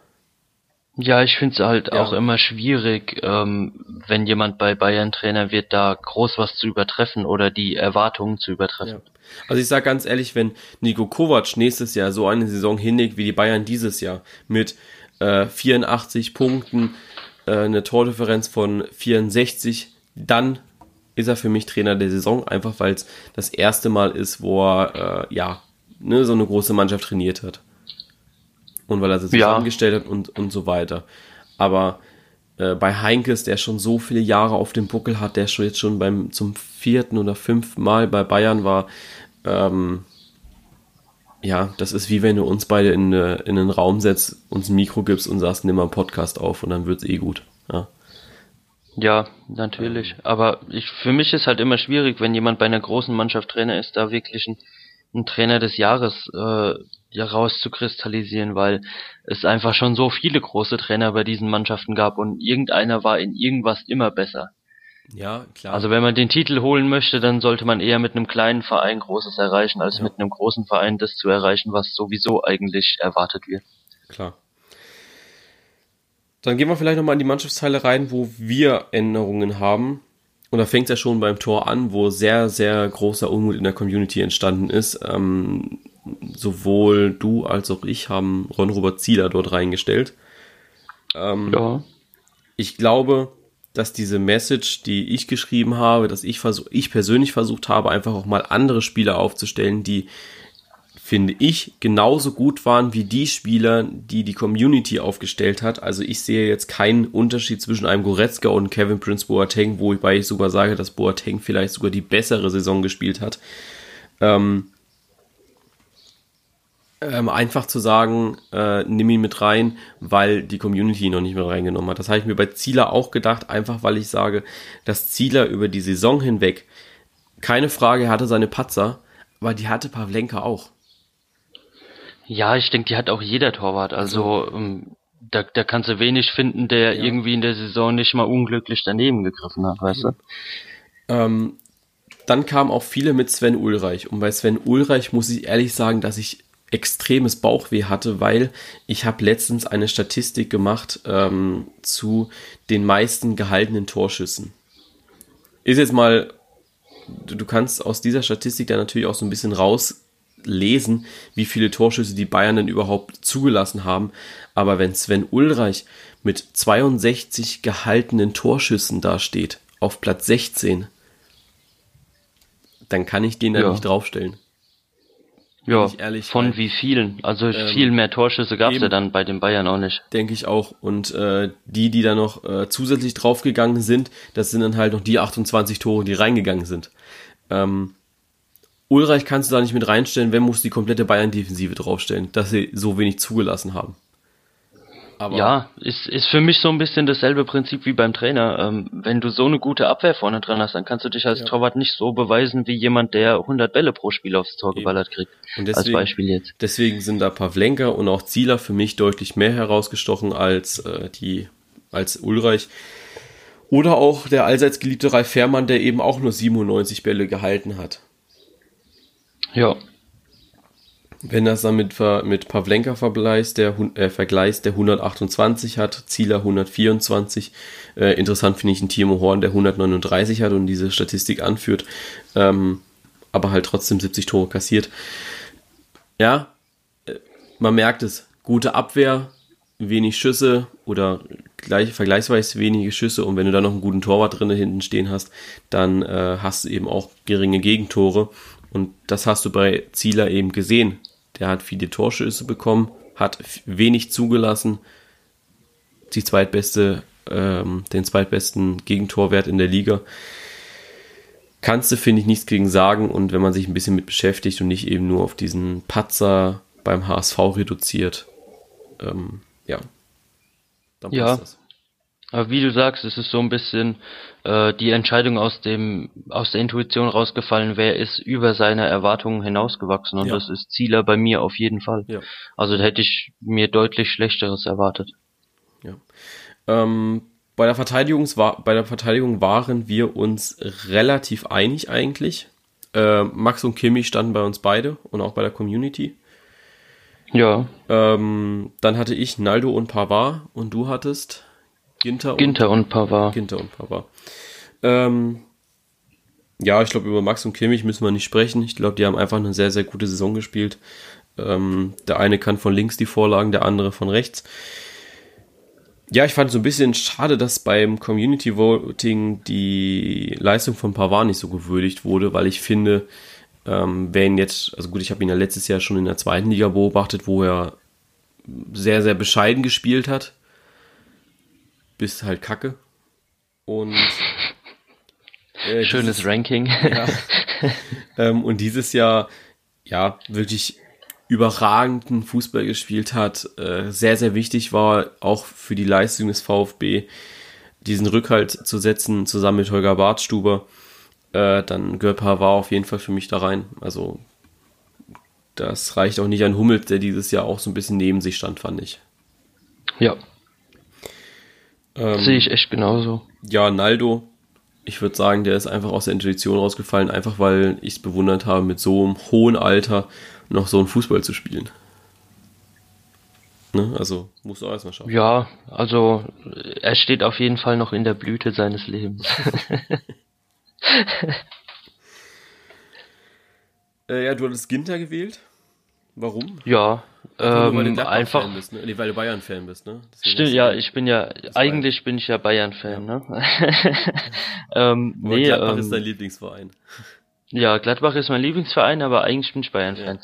ja, ich finde es halt
Ja.
auch immer schwierig, ähm, wenn jemand bei Bayern Trainer wird, da groß was zu übertreffen oder die Erwartungen zu übertreffen.
Also ich sage ganz ehrlich, wenn Nico Kovac nächstes Jahr so eine Saison hinlegt wie die Bayern dieses Jahr mit äh, 84 Punkten, äh, eine Tordifferenz von 64, dann ist er für mich Trainer der Saison, einfach weil es das erste Mal ist, wo er äh, ja ne, so eine große Mannschaft trainiert hat. Und weil er sie
Ja.
zusammengestellt hat und, und so weiter. Aber äh, bei Heinkes, der schon so viele Jahre auf dem Buckel hat, der schon jetzt schon beim zum vierten oder fünften Mal bei Bayern war, ähm, ja, das ist wie wenn du uns beide in, äh, in einen Raum setzt, uns ein Mikro gibst und sagst, nimm mal einen Podcast auf und dann wird's eh gut. Ja.
Ja, natürlich. Aber ich, für mich ist halt immer schwierig, wenn jemand bei einer großen Mannschaft Trainer ist, da wirklich ein, ein Trainer des Jahres äh, ja, rauszukristallisieren, weil es einfach schon so viele große Trainer bei diesen Mannschaften gab und irgendeiner war in irgendwas immer besser.
ja, klar.
Also wenn man den Titel holen möchte, dann sollte man eher mit einem kleinen Verein Großes erreichen, als
Ja.
mit einem großen Verein das zu erreichen, was sowieso eigentlich erwartet wird.
Klar. Dann gehen wir vielleicht nochmal in die Mannschaftsteile rein, wo wir Änderungen haben. Und da fängt es ja schon beim Tor an, wo sehr, sehr großer Unmut in der Community entstanden ist. Ähm, sowohl du als auch ich haben Ron-Robert Zieler dort reingestellt. Ähm,
Ja.
ich glaube, dass diese Message, die ich geschrieben habe, dass ich versuch, ich persönlich versucht habe, einfach auch mal andere Spieler aufzustellen, die finde ich genauso gut waren wie die Spieler, die die Community aufgestellt hat. Also ich sehe jetzt keinen Unterschied zwischen einem Goretzka und Kevin Prince Boateng, wobei ich sogar sage, dass Boateng vielleicht sogar die bessere Saison gespielt hat. Ähm, ähm, einfach zu sagen, äh, nimm ihn mit rein, weil die Community ihn noch nicht mit reingenommen hat. Das habe ich mir bei Zieler auch gedacht, einfach weil ich sage, dass Zieler über die Saison hinweg, keine Frage, er hatte seine Patzer, aber die hatte Pavlenka auch.
Ja, ich denke, die hat auch jeder Torwart. Also ähm, da, da kannst du wenig finden, der
Ja.
irgendwie in der Saison nicht mal unglücklich daneben gegriffen hat, weißt du?
Ähm, dann kamen auch viele mit Sven Ulreich. Und bei Sven Ulreich muss ich ehrlich sagen, dass ich extremes Bauchweh hatte, weil ich habe letztens eine Statistik gemacht ähm, zu den meisten gehaltenen Torschüssen. Ist jetzt mal, du, kannst aus dieser Statistik dann natürlich auch so ein bisschen rauslesen, wie viele Torschüsse die Bayern denn überhaupt zugelassen haben. Aber wenn Sven Ulreich mit 62 gehaltenen Torschüssen dasteht, auf Platz 16, dann kann ich den da
Ja.
nicht draufstellen.
Ja, von
weil-
wie vielen? Also
Ähm,
viel mehr Torschüsse gab's ja
eben.
dann bei den Bayern auch nicht.
Denke ich auch. Und äh, die, die da noch äh, zusätzlich draufgegangen sind, das sind dann halt noch die 28 Tore, die reingegangen sind. Ähm, Ulreich kannst du da nicht mit reinstellen, wenn musst du die komplette Bayern-Defensive draufstellen, dass sie so wenig zugelassen haben. Aber
Ja, ist, ist für mich so ein bisschen dasselbe Prinzip wie beim Trainer. Ähm, wenn du so eine gute Abwehr vorne dran hast, dann kannst du dich als
Ja.
Torwart nicht so beweisen wie jemand, der 100 Bälle pro Spiel aufs Tor
Eben.
geballert kriegt.
und
als
deswegen,
Beispiel jetzt.
deswegen sind da Pavlenka und auch Zieler für mich deutlich mehr herausgestochen als äh, die als Ulreich. Oder auch der allseits geliebte Ralf Fährmann, der eben auch nur 97 Bälle gehalten hat.
Ja,
Wenn das dann mit, mit Pavlenka vergleichst, der, äh, vergleichst, der 128 hat, Zieler 124. Äh, interessant finde ich einen Timo Horn, der 139 hat und diese Statistik anführt, ähm, aber halt trotzdem 70 Tore kassiert. Ja, äh, man merkt es. Gute Abwehr, wenig Schüsse oder gleich, vergleichsweise wenige Schüsse und wenn du dann noch einen guten Torwart drinne hinten stehen hast, dann äh, hast du eben auch geringe Gegentore und das hast du bei Zieler eben gesehen. Der hat viele Torschüsse bekommen, hat wenig zugelassen, die zweitbeste, ähm, den zweitbesten Gegentorwert in der Liga. Kannst du, finde ich, nichts gegen sagen und wenn man sich ein bisschen mit beschäftigt und nicht eben nur auf diesen Patzer beim HSV reduziert, ähm, ja, dann
Ja.
passt das.
Aber wie du sagst, es ist so ein bisschen äh, die Entscheidung aus dem aus der Intuition rausgefallen, wer ist über seine Erwartungen hinausgewachsen und
Ja.
das ist Zieler bei mir auf jeden Fall.
Ja.
Also da hätte ich mir deutlich schlechteres erwartet.
Ähm, bei, der Verteidigung, bei der Verteidigung waren wir uns relativ einig eigentlich. Äh, Max und Kimi standen bei uns beide und auch bei der Community.
Ja.
Ähm, dann hatte ich Naldo und Pavard und du hattest
Ginter und, Ginter und Pavard.
Ginter und Pavard. Ähm, ja, ich glaube, über Max und Kimmich müssen wir nicht sprechen. Ich glaube, die haben einfach eine sehr, sehr gute Saison gespielt. Ähm, der eine kann von links die Vorlagen, der andere von rechts. Ja, ich fand es so ein bisschen schade, dass beim Community Voting die Leistung von Pavard nicht so gewürdigt wurde, weil ich finde, ähm, wenn jetzt, also gut, ich habe ihn ja letztes Jahr schon in der zweiten Liga beobachtet, wo er sehr, sehr bescheiden gespielt hat. Bis halt Kacke. Und
äh, schönes dieses, Ranking. Ja. <laughs>
ähm, und dieses Jahr ja wirklich überragenden Fußball gespielt hat, äh, sehr, sehr wichtig war, auch für die Leistung des VfB, diesen Rückhalt zu setzen, zusammen mit Holger Bartstuber, äh, dann gehört Pavard auf jeden Fall für mich da rein. Also das reicht auch nicht an Hummels, der dieses Jahr auch so ein bisschen neben sich stand, fand ich.
Ja. Ähm, Sehe ich echt genauso.
Ja, Naldo, ich würde sagen, der ist einfach aus der Intuition rausgefallen, einfach weil ich es bewundert habe, mit so einem hohen Alter noch so einen Fußball zu spielen. Ne? Also musst du auch erstmal schaffen.
Ja, also er steht auf jeden Fall noch in der Blüte seines Lebens. <laughs>
äh, ja, du hattest Ginter gewählt. Warum?
Ja, ähm, weil du einfach.
Bist, ne? Nee, weil du Bayern-Fan bist, ne?
Deswegen stimmt, ja, ich bin ja, eigentlich bin ich ja Bayern-Fan, ja. ne? <laughs>
ähm, nee, Gladbach ähm, ist dein Lieblingsverein.
Ja, Gladbach ist mein Lieblingsverein, aber eigentlich bin ich Bayern-Fan.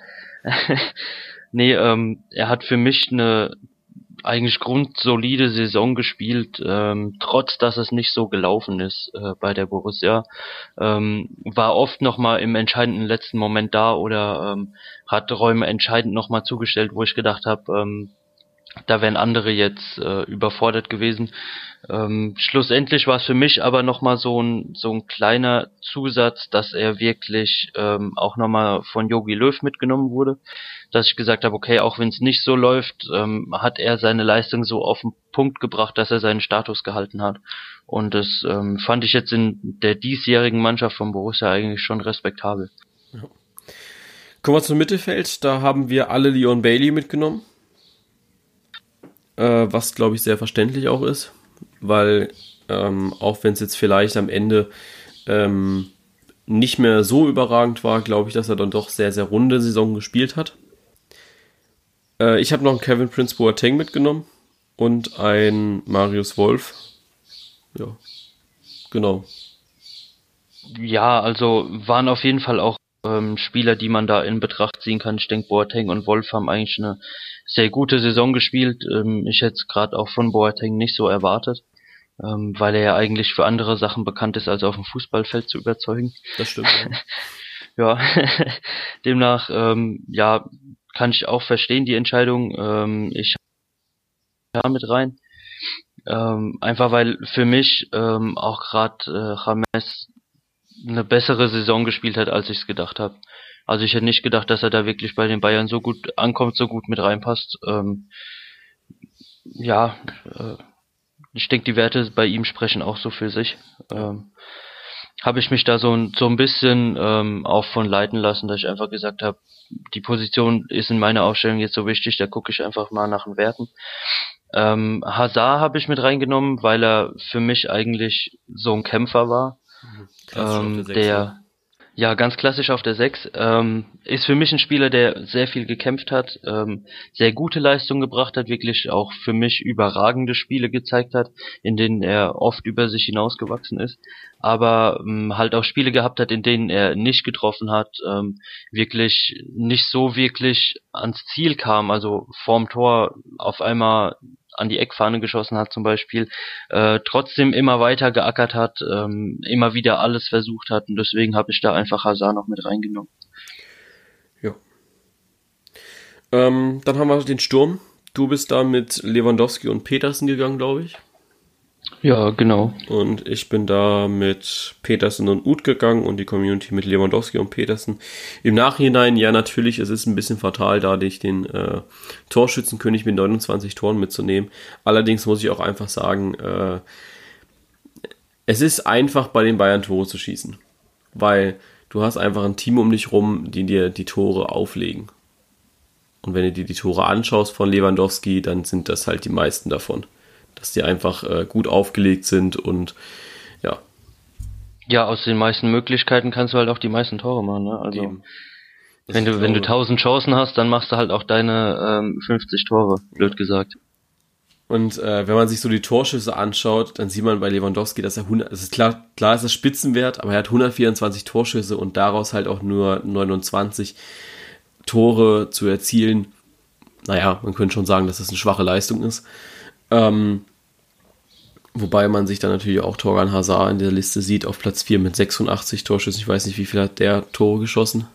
Ja. <laughs> nee, ähm, er hat für mich eine eigentlich grundsolide Saison gespielt, ähm, trotz dass es nicht so gelaufen ist äh, bei der Borussia. Ähm, war oft nochmal im entscheidenden letzten Moment da oder ähm, hat Räume entscheidend nochmal zugestellt, wo ich gedacht habe, ähm, da wären andere jetzt äh, überfordert gewesen. Ähm, schlussendlich war es für mich aber nochmal so ein, so ein kleiner Zusatz, dass er wirklich ähm, auch nochmal von Yogi Löw mitgenommen wurde. Dass ich gesagt habe, okay, auch wenn es nicht so läuft, ähm, hat er seine Leistung so auf den Punkt gebracht, dass er seinen Status gehalten hat. Und das ähm, fand ich jetzt in der diesjährigen Mannschaft von Borussia eigentlich schon respektabel. Ja.
Kommen wir zum Mittelfeld. Da haben wir alle Leon Bailey mitgenommen. Äh, was, glaube ich, sehr verständlich auch ist weil ähm, auch wenn es jetzt vielleicht am Ende ähm, nicht mehr so überragend war, glaube ich, dass er dann doch sehr, sehr runde Saison gespielt hat. Äh, ich habe noch einen Kevin Prince Boateng mitgenommen und einen Marius Wolf. Ja, genau.
Ja, also waren auf jeden Fall auch ähm, Spieler, die man da in Betracht ziehen kann. Ich denke, Boateng und Wolf haben eigentlich eine sehr gute Saison gespielt. Ähm, ich hätte es gerade auch von Boateng nicht so erwartet ähm, weil er ja eigentlich für andere Sachen bekannt ist, als auf dem Fußballfeld zu überzeugen.
Das stimmt.
Ja, <laughs> ja. <laughs> demnach, ähm, ja, kann ich auch verstehen die Entscheidung. Ähm, ich da mit rein. Ähm, einfach weil für mich ähm, auch gerade äh, James eine bessere Saison gespielt hat, als ich es gedacht habe. Also ich hätte nicht gedacht, dass er da wirklich bei den Bayern so gut ankommt, so gut mit reinpasst. Ähm, ja, äh, ich denke, die Werte bei ihm sprechen auch so für sich. Ähm, habe ich mich da so, so ein bisschen ähm, auch von leiten lassen, dass ich einfach gesagt habe, die Position ist in meiner Aufstellung jetzt so wichtig, da gucke ich einfach mal nach den Werten. Ähm, Hazard habe ich mit reingenommen, weil er für mich eigentlich so ein Kämpfer war, mhm. ähm, der ja, ganz klassisch auf der 6. Ähm, ist für mich ein Spieler, der sehr viel gekämpft hat, ähm, sehr gute Leistungen gebracht hat, wirklich auch für mich überragende Spiele gezeigt hat, in denen er oft über sich hinausgewachsen ist, aber ähm, halt auch Spiele gehabt hat, in denen er nicht getroffen hat, ähm, wirklich nicht so wirklich ans Ziel kam, also vorm Tor auf einmal an die Eckfahne geschossen hat zum Beispiel, äh, trotzdem immer weiter geackert hat, ähm, immer wieder alles versucht hat und deswegen habe ich da einfach Hazard noch mit reingenommen.
Ja. Ähm, dann haben wir den Sturm. Du bist da mit Lewandowski und Petersen gegangen, glaube ich.
Ja, genau.
Und ich bin da mit Petersen und Uth gegangen und die Community mit Lewandowski und Petersen. Im Nachhinein, ja, natürlich, es ist ein bisschen fatal, da dich den äh, Torschützenkönig mit 29 Toren mitzunehmen. Allerdings muss ich auch einfach sagen, äh, es ist einfach bei den Bayern Tore zu schießen. Weil du hast einfach ein Team um dich rum, die dir die Tore auflegen. Und wenn du dir die Tore anschaust von Lewandowski, dann sind das halt die meisten davon. Dass die einfach äh, gut aufgelegt sind und ja.
Ja, aus den meisten Möglichkeiten kannst du halt auch die meisten Tore machen, ne? Also. Wenn du, wenn du 1000 Chancen hast, dann machst du halt auch deine ähm, 50 Tore, blöd gesagt.
Und äh, wenn man sich so die Torschüsse anschaut, dann sieht man bei Lewandowski, dass er 100, es ist klar, klar ist das Spitzenwert, aber er hat 124 Torschüsse und daraus halt auch nur 29 Tore zu erzielen. Naja, man könnte schon sagen, dass das eine schwache Leistung ist. Ähm, wobei man sich dann natürlich auch Torgan Hazard in der Liste sieht, auf Platz 4 mit 86 Torschüssen. Ich weiß nicht, wie viel hat der Tore geschossen?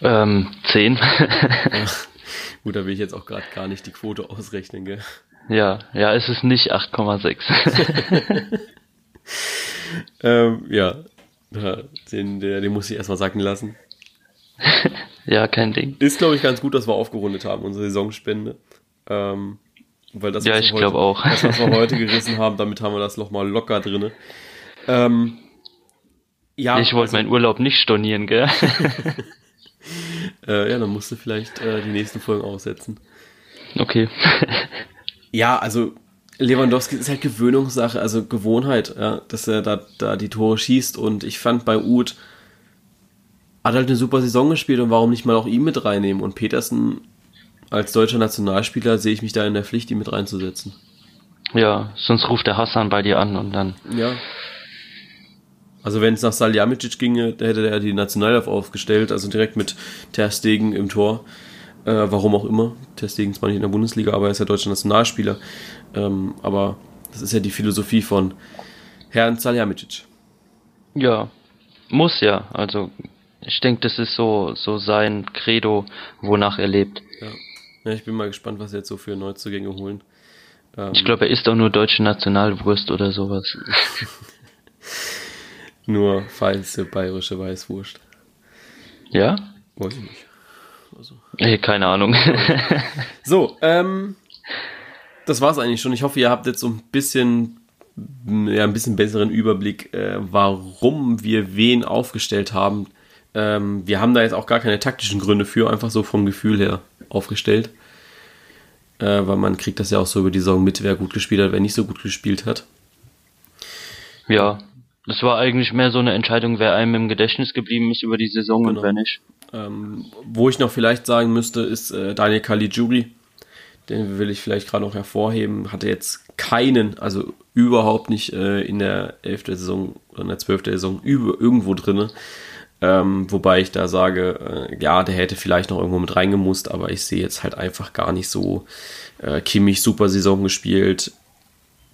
Ähm, 10.
ja. <laughs> Gut, da will ich jetzt auch gerade gar nicht die Quote ausrechnen, gell?
Ja, ja, es ist nicht 8,6. <laughs>
ähm, ja, den, den, den muss ich erstmal sacken lassen.
ja, kein Ding.
Ist, glaube ich, ganz gut, dass wir aufgerundet haben, unsere Saisonspende. Ähm, weil das,
ja, ich glaube auch.
Das, was wir heute <laughs> gerissen haben, damit haben wir das nochmal locker drinne. Ähm,
ja, ich wollte also, meinen Urlaub nicht stornieren, gell? <laughs>
äh, ja, dann musst du vielleicht äh, die nächsten Folgen aussetzen.
Okay. <laughs>
Ja, also Lewandowski ist halt Gewöhnungssache, also Gewohnheit, ja, dass er da, da die Tore schießt und ich fand bei Uth hat halt eine super Saison gespielt und warum nicht mal auch ihn mit reinnehmen und Petersen als deutscher Nationalspieler sehe ich mich da in der Pflicht, ihn mit reinzusetzen.
Ja, sonst ruft der Hassan bei dir an und dann.
Ja. Also wenn es nach Saljamicic ginge, hätte er die Nationalelf aufgestellt, also direkt mit Ter Stegen im Tor. Äh, warum auch immer. Testing zwar nicht in der Bundesliga, aber er ist ja deutscher Nationalspieler. Ähm, aber das ist ja die Philosophie von Herrn Zaljamicic.
Ja, muss ja. Also ich denke, das ist so, so sein Credo, wonach er lebt.
Ja. Ja ich bin mal gespannt, was er jetzt so für Neuzugänge holen.
Ähm, ich glaube, er isst auch nur deutsche Nationalwurst oder sowas. <laughs>
nur falsche bayerische Weißwurst.
Ja?
Weiß ich nicht.
Also. Hey, keine Ahnung. <laughs>
so, ähm, das war's eigentlich schon. Ich hoffe, ihr habt jetzt so ein bisschen, ja, ein bisschen besseren Überblick, äh, warum wir wen aufgestellt haben. Ähm, wir haben da jetzt auch gar keine taktischen Gründe für, einfach so vom Gefühl her aufgestellt. Äh, weil man kriegt das ja auch so über die Saison mit, wer gut gespielt hat, wer nicht so gut gespielt hat.
Ja, das war eigentlich mehr so eine Entscheidung, wer einem im Gedächtnis geblieben ist über die Saison genau. und wer nicht.
Ähm, wo ich noch vielleicht sagen müsste, ist äh, Daniel Caligiuri. Den will ich vielleicht gerade noch hervorheben. Hatte jetzt keinen, also überhaupt nicht äh, in der 11. Saison oder in der 12. Saison über, irgendwo drin. Ähm, wobei ich da sage, äh, ja, der hätte vielleicht noch irgendwo mit reingemusst, aber ich sehe jetzt halt einfach gar nicht so äh, Kimmich super Saison gespielt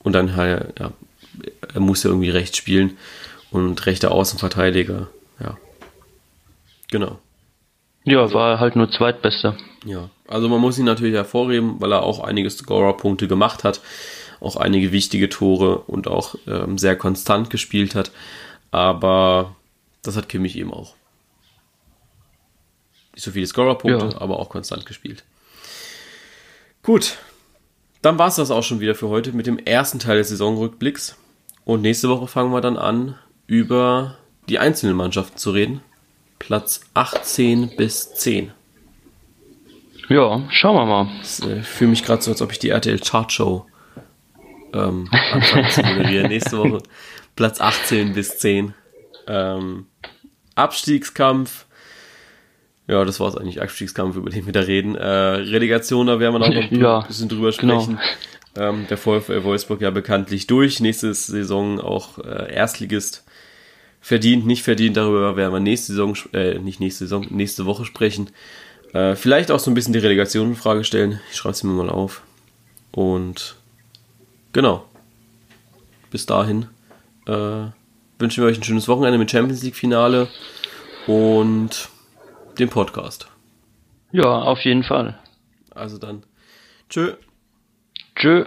und dann halt, ja, er muss ja irgendwie rechts spielen und rechter Außenverteidiger, ja. Genau.
Ja, war halt nur Zweitbester.
Ja, also man muss ihn natürlich hervorheben, weil er auch einige Scorer-Punkte gemacht hat, auch einige wichtige Tore und auch ähm, sehr konstant gespielt hat. Aber das hat Kimmich eben auch. Nicht so viele Scorer-Punkte, ja. aber auch konstant gespielt. Gut, dann war es das auch schon wieder für heute mit dem ersten Teil des Saisonrückblicks. Und nächste Woche fangen wir dann an, über die einzelnen Mannschaften zu reden. Platz 18 bis 10.
Ja, schauen wir mal.
Ich äh, fühle mich gerade so, als ob ich die RTL Chart Show ähm, anfange zu moderieren. <laughs> Nächste Woche Platz 18 bis 10. Ähm, Abstiegskampf. Ja, das war es eigentlich, Abstiegskampf, über den wir da reden. Äh, Relegation, da werden wir noch ein <laughs> ja, bisschen drüber genau. sprechen. Genau. Ähm, der VfL Wolfsburg ja bekanntlich durch. Nächste Saison auch äh, Erstligist verdient, nicht verdient, darüber werden wir nächste Saison, äh, nicht nächste Saison, nächste Woche sprechen. Äh, vielleicht auch so ein bisschen die Relegation in Frage stellen. Ich schreibe es mir mal auf. Und genau. Bis dahin äh, wünschen wir euch ein schönes Wochenende mit Champions League Finale und dem Podcast.
Ja, auf jeden Fall.
Also dann. Tschö.
Tschö.